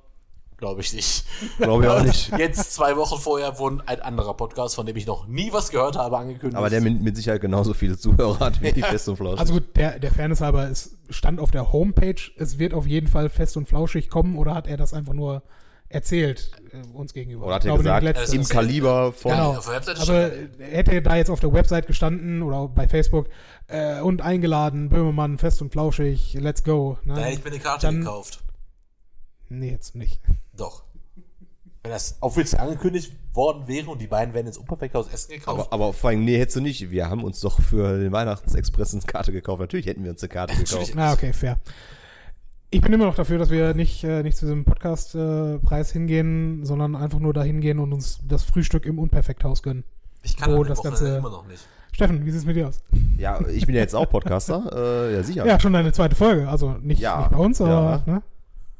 glaube ich nicht. Glaube ich auch nicht. Jetzt, zwei Wochen vorher, wurde ein anderer Podcast, von dem ich noch nie was gehört habe, angekündigt. Aber der mit, mit Sicherheit genauso viele Zuhörer hat wie die Fest und Flauschig. also gut, der, der Fairness halber, es stand auf der Homepage, es wird auf jeden Fall fest und flauschig kommen oder hat er das einfach nur erzählt äh, uns gegenüber? Oder hat er gesagt, letzte- im Kaliber von. Genau. auf der Webseite Aber stand- hätte da jetzt auf der Website gestanden oder bei Facebook äh, und eingeladen, Böhmermann, fest und flauschig, let's go. Ne? Da hätte ich mir eine Karte Dann- gekauft. Nee, jetzt nicht. Doch. Wenn das offiziell angekündigt worden wäre und die beiden wären ins Unperfekthaus Essen gekauft. Aber, aber vor allem, nee, hättest du nicht. Wir haben uns doch für den Weihnachtsexpress eine Karte gekauft. Natürlich hätten wir uns eine Karte gekauft. Natürlich. Ah, okay, fair. Ich bin immer noch dafür, dass wir nicht, äh, nicht zu diesem Podcastpreis hingehen, sondern einfach nur dahin gehen und uns das Frühstück im Unperfekthaus gönnen. Ich kann Oh, an dem das Ganze- immer noch nicht. Steffen, wie sieht es mit dir aus? Ja, ich bin ja jetzt auch Podcaster. äh, ja, sicher. Ja, schon deine zweite Folge. Also nicht, Ja. nicht bei uns, aber Ja. ne?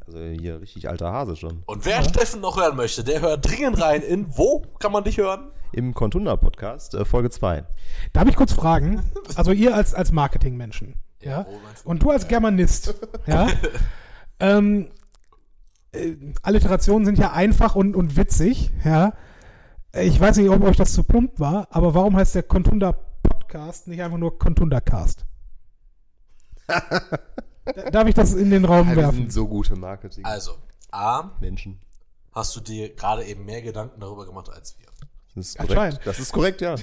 Also hier richtig alter Hase schon. Und wer Steffen noch hören möchte, der hört dringend rein in wo kann man dich hören? Im Contunda-Podcast, äh, Folge 2. Darf ich kurz fragen? Also ihr als, als Marketingmenschen, ja? oh, mein Führer. Und du als Germanist, ja? ähm, äh, Alliterationen sind ja einfach und, und witzig, ja? Ich weiß nicht, ob euch das zu plump war, aber warum heißt der Contunda Podcast nicht einfach nur Contunda Cast? Da- Darf ich das in den Raum wir werfen? sind so gute Marketing-Menschen. Also, A, hast du dir gerade eben mehr Gedanken darüber gemacht als wir. Das ist korrekt. Das ist korrekt, ja.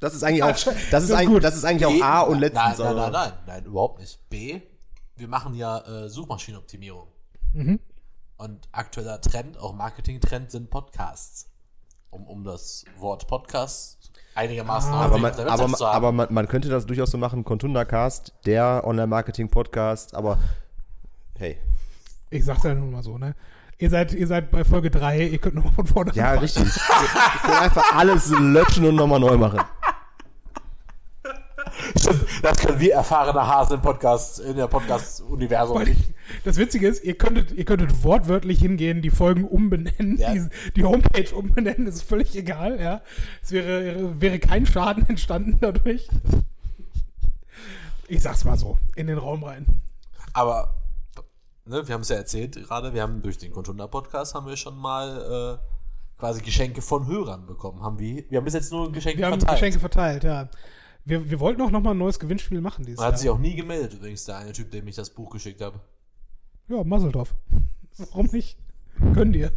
Das ist eigentlich auch, das ist eigentlich, gut. das ist eigentlich auch B, A und letztens. Nein, nein, nein, nein, nein, überhaupt nicht. B, wir machen ja äh, Suchmaschinenoptimierung. Mhm. Und aktueller Trend, auch Marketing-Trend, sind Podcasts. Um, um das Wort Podcast einigermaßen Ah. Aber, man, aber, aber man, man könnte das durchaus so machen, Contunda Cast, der Online-Marketing-Podcast, aber hey. Ich sag's ja nur mal so, ne? Ihr seid, ihr seid bei Folge 3, ihr könnt nochmal von vorne Ja, anfangen. richtig. Wir können einfach alles löschen und nochmal neu machen. Das können wir erfahrene Hasen im Podcast, in der Podcast-Universum nicht. ich, das Witzige ist, ihr könntet, ihr könntet wortwörtlich hingehen, die Folgen umbenennen, Ja. die, die Homepage umbenennen, ist völlig egal, ja. Es wäre, wäre kein Schaden entstanden dadurch. Ich sag's mal so, in den Raum rein. Aber ne, wir haben es ja erzählt gerade, wir haben durch den Contunda-Podcast haben wir schon mal äh, quasi Geschenke von Hörern bekommen. Haben wir, wir haben bis jetzt nur Geschenke Wir haben verteilt. Geschenke verteilt, ja. Wir, wir wollten auch nochmal ein neues Gewinnspiel machen dieses Man hat sich Jahr. auch nie gemeldet, übrigens, der eine Typ, dem ich das Buch geschickt habe. Ja, Masseldorf. Warum nicht? Gönn dir.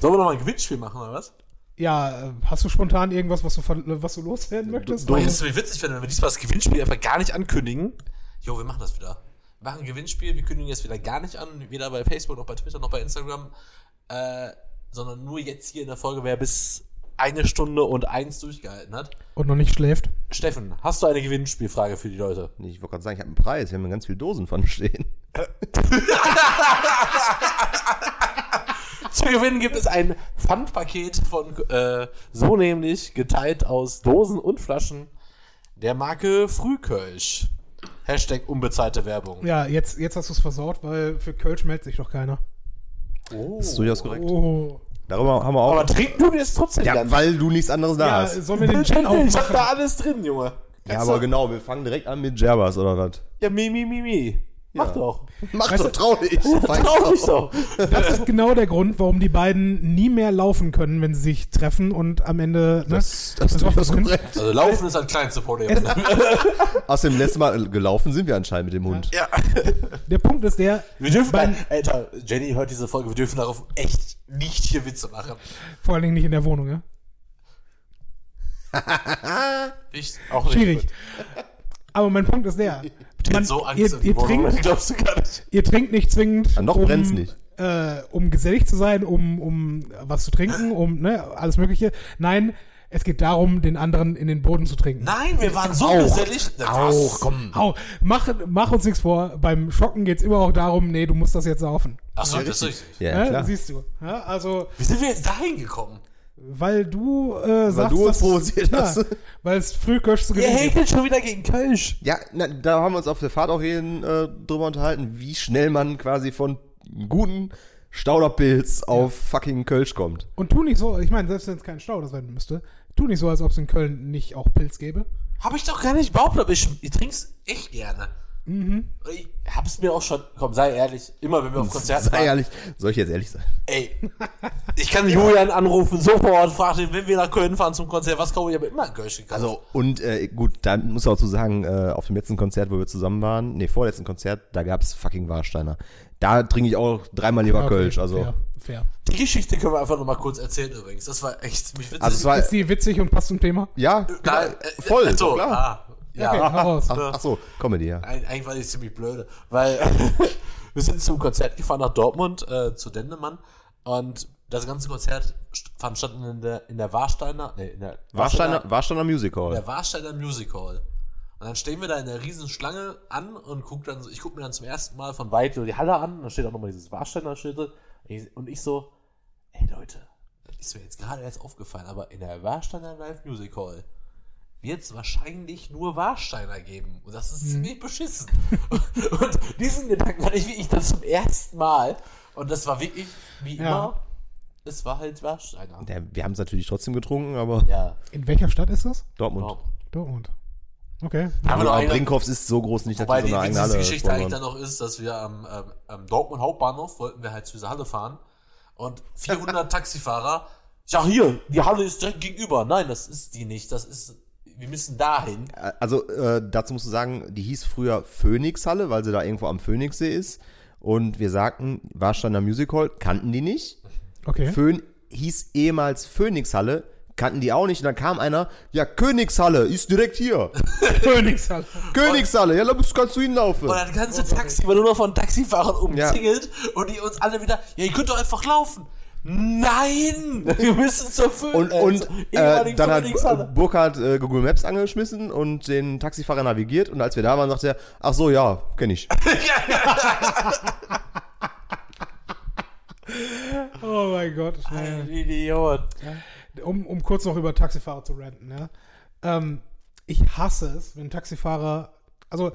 Sollen wir noch mal ein Gewinnspiel machen, oder was? Ja, äh, hast du spontan irgendwas, was du, ver- was du loswerden möchtest? Du, es wäre witzig, wenn wir diesmal das Gewinnspiel einfach gar nicht ankündigen. Jo, wir machen das wieder. Wir machen ein Gewinnspiel, wir kündigen jetzt wieder gar nicht an, weder bei Facebook noch bei Twitter noch bei Instagram, äh, sondern nur jetzt hier in der Folge, wer bis eine Stunde und eins durchgehalten hat. Und noch nicht schläft. Steffen, hast du eine Gewinnspielfrage für die Leute? Nee, Ich wollte gerade sagen, ich habe einen Preis. Wir haben ganz viele Dosen von stehen. Zu gewinnen gibt es ein Pfandpaket von äh, so nämlich geteilt aus Dosen und Flaschen der Marke Frühkölsch. Hashtag unbezahlte Werbung. Ja, jetzt, jetzt hast du es versaut, weil für Kölsch meldet sich doch keiner. Das ist durchaus korrekt. Oh. Darüber haben wir auch. Aber trink du dir es trotzdem ja, weil du nichts anderes da Ja, hast. sollen wir den Gin ich hab aufmachen? da alles drin, Junge. Ja, Kannst aber du- genau, wir fangen direkt an mit Jerbas oder was? Ja, mi, mi, mi, mi. Mach Ja. doch. Mach Weißt doch du- traurig. Trau dich doch. Das ist genau der Grund, warum die beiden nie mehr laufen können, wenn sie sich treffen und am Ende. Ne? Das, das ist Das korrekt. Also laufen ist ein kleinste Problem. Es, Aus dem letzten Mal gelaufen sind wir anscheinend mit dem Hund. ja. der Punkt ist der, Wir dürfen, Beim- Alter, Jenny hört diese Folge, wir dürfen darauf echt nicht hier Witze machen. vor allen Dingen nicht in der Wohnung, ja? Ich auch nicht. Schwierig. Aber mein Punkt ist der. Man, so Angst ihr, ihr, trinkt, glaubst du gar nicht. ihr trinkt nicht zwingend, Ah, noch um, brennt's nicht. Äh, um gesellig zu sein, um, um was zu trinken, um ne, alles Mögliche. Nein, es geht darum, den anderen in den Boden zu trinken. Nein, wir waren so Auch. gesellig. Auch, komm. Hau, mach, mach uns nichts vor. Beim Schocken geht es immer auch darum, nee, du musst das jetzt saufen. Achso, Ja, das ist richtig. richtig. Ja, Ja, klar. Siehst du. Ja, also, Wie sind wir jetzt dahin gekommen? Weil du äh, sagst, du uns dass- provoziert hast. Ja, weil es Frühkirsch zu Ihr gewinnen gibt. häkelt schon wieder gegen Kölsch. Ja, na, da haben wir uns auf der Fahrt auch eben äh, drüber unterhalten, wie schnell man quasi von guten Stauderpilz auf fucking Kölsch kommt. Und tu nicht so, ich meine, selbst wenn es kein Stau das sein müsste, tu nicht so, als ob es in Köln nicht auch Pilz gäbe. Hab ich doch gar nicht behauptet, aber ich, ich trink's echt gerne. Mhm. Ich hab's mir auch schon, komm, sei ehrlich, immer wenn wir auf Konzerten Sei fahren, ehrlich, soll ich jetzt ehrlich sein? ey, ich kann Julian anrufen, sofort, frag ihn, wenn wir nach Köln fahren zum Konzert, was kaufe ich, aber immer ein Kölsch gekauft. Also, und äh, gut, dann muss ich auch zu sagen, äh, auf dem letzten Konzert, wo wir zusammen waren, nee, vorletzten Konzert, da gab's fucking Warsteiner. Da trinke ich auch dreimal lieber Okay, Kölsch, also. Fair, fair. die Geschichte können wir einfach noch mal kurz erzählen übrigens, das war echt ziemlich witzig. Also es war, Ist die witzig und passt zum Thema? ja, genau, äh, voll, ach so, so, klar. Ah, ja, Okay, raus. Ach, ach so, Comedy, ja. Eig- Eigentlich war die ziemlich blöde, weil wir sind zum Konzert gefahren nach Dortmund äh, zu Dendemann und das ganze Konzert fand statt in der, in der Warsteiner, nee, in der Warsteiner, Warsteiner Music in Hall. der Warsteiner Music Hall. Und dann stehen wir da in der riesen Schlange an und guck dann so, ich gucke mir dann zum ersten Mal von weit so die Halle an, da steht auch nochmal dieses Warsteiner Schild drin. Und ich so, ey Leute, das ist mir jetzt gerade erst aufgefallen, aber in der Warsteiner Live Music Hall wird es wahrscheinlich nur Warsteiner geben. Und das ist ziemlich beschissen. und diesen Gedanken hatte ich wirklich dann zum ersten Mal. Und das war wirklich, wie Ja. immer, es war halt Warsteiner. Ja, wir haben es natürlich trotzdem getrunken, aber Ja. In welcher Stadt ist das? Dortmund. Wow. Dortmund. Okay. Aber Aber Brinkhoffs ist so groß nicht, dass Wobei die die so eine eigene witzigste Halle Geschichte eigentlich dann noch ist, dass wir am, ähm, am Dortmund Hauptbahnhof wollten wir halt zu dieser Halle fahren und 400 Taxifahrer, ja hier, die Halle ist direkt gegenüber. Nein, das ist die nicht, das ist, wir müssen dahin. Also äh, dazu musst du sagen, die hieß früher Phoenix-Halle, weil sie da irgendwo am Phoenixsee ist. Und wir sagten, Warsteiner Music Hall, kannten die nicht. Okay. Phön hieß ehemals Phoenix-Halle, kannten die auch nicht. Und dann kam einer, ja, Königshalle, ist direkt hier. Königshalle. Königshalle, ja, da musst- kannst du hinlaufen. Und das ganze Taxi war nur noch von Taxifahrern umzingelt und die uns alle wieder, ja, ihr könnt doch einfach laufen. Nein! Wir müssen zur Föhn. Und, und äh, dann hat Phoenix-Halle. Burkhard äh, Google Maps angeschmissen und den Taxifahrer navigiert. Und als wir da waren, sagte er, ach so, ja, kenne ich. Oh mein Gott. Ein Idiot. Um, um kurz noch über Taxifahrer zu ranten, ja. Ähm, ich hasse es, wenn Taxifahrer. Also,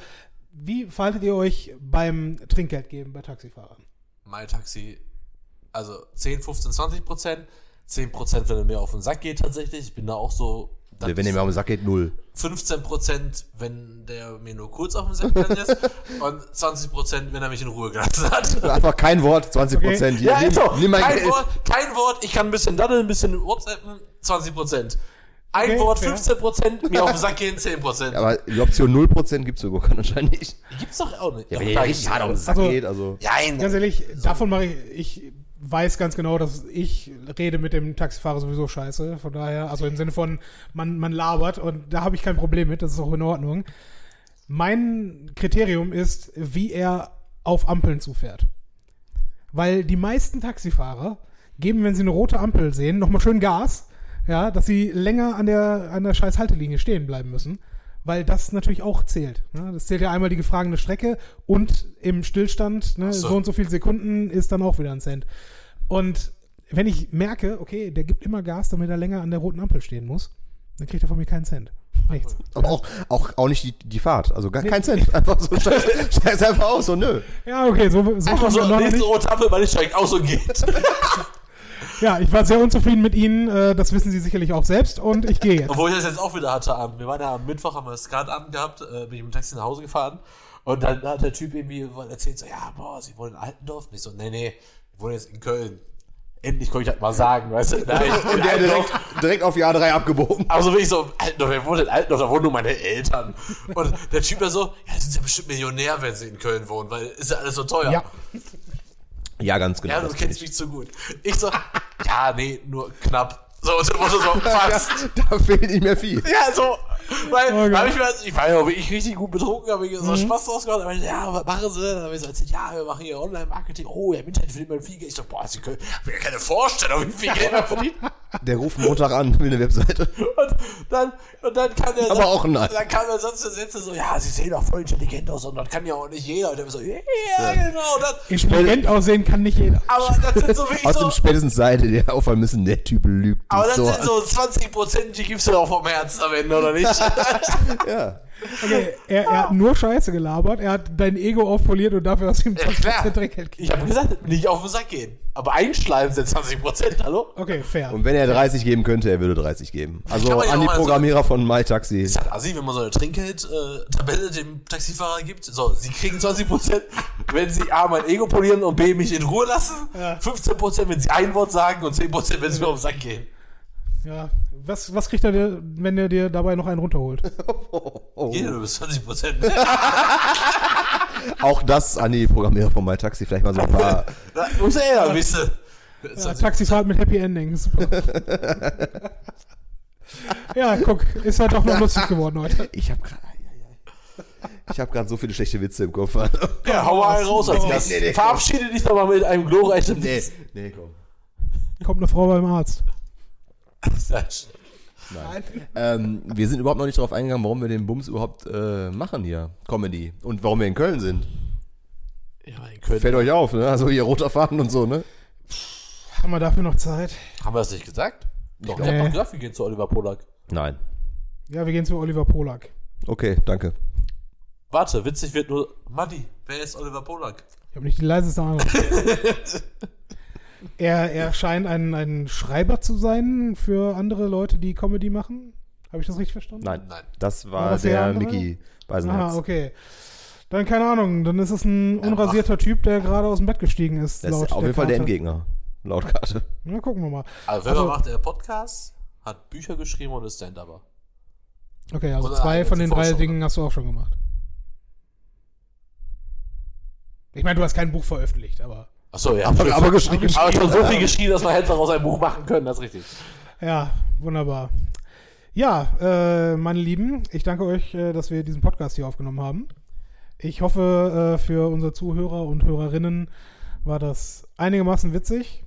wie verhaltet ihr euch beim Trinkgeld geben bei Taxifahrern? Mein Taxi, also 10, 15, 20 Prozent. 10 Prozent, wenn er mir auf den Sack geht tatsächlich. Ich bin da auch so. dass Wenn er mir auf den Sack geht, null. 15 Prozent, wenn der mir nur kurz auf den Sack gegangen ist. und 20 Prozent, wenn er mich in Ruhe gelassen hat. Einfach kein Wort, 20 Prozent. Ja, nimm, ist so. nimm mein kein, Geld. Wort, kein Wort, ich kann ein bisschen daddeln, ein bisschen WhatsAppen, 20 Prozent. Ein Okay, Wort, fair. 15 Prozent, mir auf den Sack gehen, 10 Prozent. Aber die Option 0% gibt es sogar anscheinend nicht. Die gibt's doch auch nicht. Ja, wenn ihr richtig hart auf den Sack Also- geht, also. Nein, Ganz ehrlich, davon mache ich. Ich weiß ganz genau, dass ich rede mit dem Taxifahrer sowieso scheiße. Von daher, also im Sinne von, man, man labert und da habe ich kein Problem mit, das ist auch in Ordnung. Mein Kriterium ist, wie er auf Ampeln zufährt. Weil die meisten Taxifahrer geben, wenn sie eine rote Ampel sehen, nochmal schön Gas, ja, dass sie länger an der, an der scheiß Haltelinie stehen bleiben müssen. Weil das natürlich auch zählt. Ne? Das zählt ja einmal die gefragene Strecke und im Stillstand, ne, so. so. und so viele Sekunden ist dann auch wieder ein Cent. Und wenn ich merke, okay, der gibt immer Gas, damit er länger an der roten Ampel stehen muss, dann kriegt er von mir keinen Cent. Nichts. Aber auch, auch, auch nicht die, die Fahrt. Also gar kein Cent. Einfach so, scheiß, scheiß einfach aus, so nö. Ja, okay, so, so einfach so, noch nächste rote Ampel, weil ich steigt aus und geht. Ja, ich war sehr unzufrieden mit Ihnen, äh, das wissen Sie sicherlich auch selbst und ich gehe jetzt. Obwohl ich das jetzt auch wieder hatte. am- Wir waren ja am Mittwoch, haben wir das Skatabend gehabt, äh, bin ich mit dem Taxi nach Hause gefahren. Und dann hat der Typ irgendwie erzählt, so, ja, boah, sie wohnen in Altendorf. Und ich so, nee, nee, wir wohnen jetzt in Köln. Endlich konnte ich das mal sagen, weißt du? Nein, Und der direkt, direkt auf die A3 abgebogen. Aber so bin ich so, Altendorf, wer wohnt in Altendorf? Da wohnen nur meine Eltern. Und der Typ da so, ja, sind ja bestimmt Millionär, wenn sie in Köln wohnen, weil ist ja alles so teuer. Ja, Ja, ganz genau. Ja, du das kennst kenn mich zu gut. Ich so, ja, nee, nur knapp. So, und so, so, so ich. fast. Ja, da fehlt nicht mehr viel. Ja, so. Weil, Oh hab ich, mir, ich war ja auch wirklich richtig gut betrunken, habe ich so Mhm. Spaß draus gemacht. Aber ich, ja, was machen sie? Dann habe ich so erzählt, ja, wir machen hier Online-Marketing. Oh, ja, im Internet verdient man viel Geld. Ich so, boah, sie können, hab mir gar keine Vorstellung, wie viel Geld man verdient. Der ruft Montag an, will eine Webseite. Und dann, und dann kam der Aber auch nein. Dann kam der sonst Sätze so, ja, sie sehen doch voll intelligent aus und das kann ja auch nicht jeder. Und der so, ja, genau. Das, intelligent aussehen kann nicht jeder. aber das sind so wirklich Aus so, dem spätestens Seite, der auffallen müssen, der Typ lügt. aber das so sind so 20 Prozent, die gibst du doch vom Herzen am Ende, oder nicht? Ja. Okay, er, er hat nur Scheiße gelabert, er hat dein Ego aufpoliert und dafür hast du ihm Ja, klar. 20% Dreckgeld gegeben. Ich habe gesagt, nicht auf den Sack gehen. Aber einschleimen sind 20 Prozent, hallo? Okay, fair. Und wenn er 30 geben könnte, er würde 30 geben. Also an die mal so- Programmierer von MyTaxi. Ist halt assi, wenn man so eine Trinkgeld-Tabelle dem Taxifahrer gibt. So, sie kriegen 20 Prozent, wenn sie A, mein Ego polieren und B, mich in Ruhe lassen. Ja. 15 Prozent, wenn sie ein Wort sagen und 10 Prozent, wenn sie mir auf den Sack gehen. Ja, was, was kriegt er dir, wenn er dir dabei noch einen runterholt? Oh. Jeder nur bis 20 Prozent. Auch das an die Programmierer von MyTaxi. Vielleicht mal so ein paar. Muss er ja wissen. Ja, Taxifahrt mit Happy Ending, super. ja, guck, ist halt doch noch lustig geworden heute. Ich habe gerade. Ich habe gerade so viele schlechte Witze im Kopf. Ja, hau mal einen raus als Gast. nee, nee. Verabschiede dich doch mal mit einem glorreichen nee, Witz. nee, komm. Kommt eine Frau beim Arzt. Nein. Ähm, wir sind überhaupt noch nicht darauf eingegangen, warum wir den Bums überhaupt äh, machen hier, Comedy. Und warum wir in Köln sind. Ja, in Köln. Fällt euch auf, ne? Also hier roter Faden und so, ne? Haben wir dafür noch Zeit? Haben wir das nicht gesagt? Doch, ich hab Nee. doch gesagt, wir gehen zu Oliver Polak. Nein. Ja, wir gehen zu Oliver Polak. Okay, danke. Warte, witzig wird nur, Matti, wer ist Oliver Polak? Ich habe nicht die leiseste Ahnung. er, er scheint ein, ein Schreiber zu sein für andere Leute, die Comedy machen. Habe ich das richtig verstanden? Nein. Nein. Das war, War das der der? Mickey Beisenherz. Ah, okay. Dann keine Ahnung, dann ist es ein unrasierter Typ, der gerade aus dem Bett gestiegen ist. Das ist auf jeden Fall der. Endgegner. Laut Karte. Na, gucken wir mal. Also, Also- wer macht der Podcast, hat Bücher geschrieben und ist Stand-Upper. Okay, also Oder zwei von den drei Dingen hast du auch schon gemacht. Ich meine, du hast kein Buch veröffentlicht, aber Achso, ja. Aber, aber geschrieben. Aber schon so viel geschrieben, dass man hätte daraus ein Buch machen können, das ist richtig. ja, wunderbar. Ja, äh, meine Lieben, ich danke euch, äh, dass wir diesen Podcast hier aufgenommen haben. Ich hoffe, äh, für unsere Zuhörer und Hörerinnen war das einigermaßen witzig.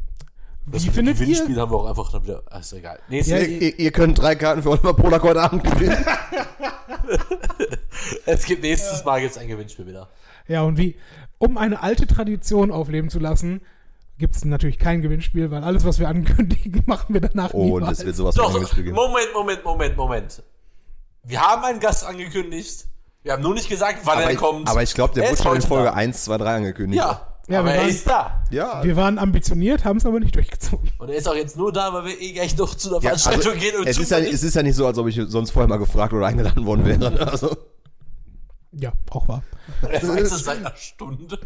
Wie Das findet ihr? Gewinnspiel haben wir auch einfach dann wieder. Ah, ist egal. Nee, ist Ja, Ihr, ihr, ihr könnt drei Karten für Oliver Polak heute Abend gewinnen. es gibt nächstes Mal gibt's ein Gewinnspiel wieder. Ja, und wie, um eine alte Tradition aufleben zu lassen, gibt es natürlich kein Gewinnspiel, weil alles, was wir ankündigen, machen wir danach Oh, und niemals. es wird sowas Doch, geben. Moment, Moment, Moment, Moment. Wir haben einen Gast angekündigt. Wir haben nur nicht gesagt, wann Aber er ich, kommt. aber ich glaube, der Er wurde schon in Folge da. 1, 2, 3 angekündigt. Ja, Ja, aber wir er waren- ist da. Ja. Wir waren ambitioniert, haben es aber nicht durchgezogen. Und er ist auch jetzt nur da, weil wir eh gleich noch zu der Ja, Veranstaltung also, gehen und es, ist ja, es ist ja nicht so, als ob ich sonst vorher mal gefragt oder eingeladen worden wäre. Also, Ja, auch wahr. Er weiß es seit einer Stunde.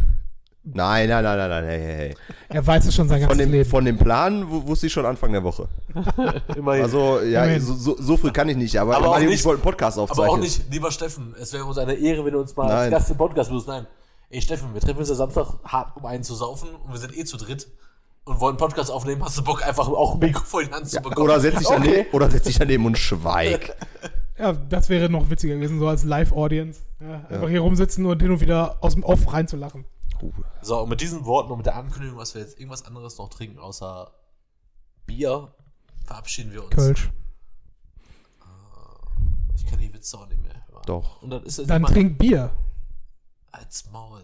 nein, nein, nein, nein, nein, hey, hey, hey. Er weiß es schon sein Von ganzes dem, Leben. von dem Plan wu- wusste ich schon Anfang der Woche. Immerhin. Also, ja, Immerhin. so, so, so früh kann ich nicht, aber, Aber auch nicht- ich wollten einen Podcast aber aufzeichnen. auch nicht, lieber Steffen, es wäre uns eine Ehre, wenn du uns mal als Nein. Gast im Podcast bist. Nein. Ey Steffen, wir treffen uns ja Samstag hart, um einen zu saufen und wir sind eh zu dritt und wollen einen Podcast aufnehmen. Hast du Bock, einfach auch ein Mikrofon in die Hand zu bekommen? Oder setz dich Okay. daneben, oder setz dich daneben und schweig. Ja, das wäre noch witziger gewesen, so als Live-Audience. Ja, einfach hier rumsitzen und hin und wieder aus dem Off reinzulachen. So, und mit diesen Worten und mit der Ankündigung, dass wir jetzt irgendwas anderes noch trinken, außer Bier, verabschieden wir uns. Kölsch. Ich kann die Witze auch nicht mehr hören. Doch. Und dann Dann trink Bier. als Maul.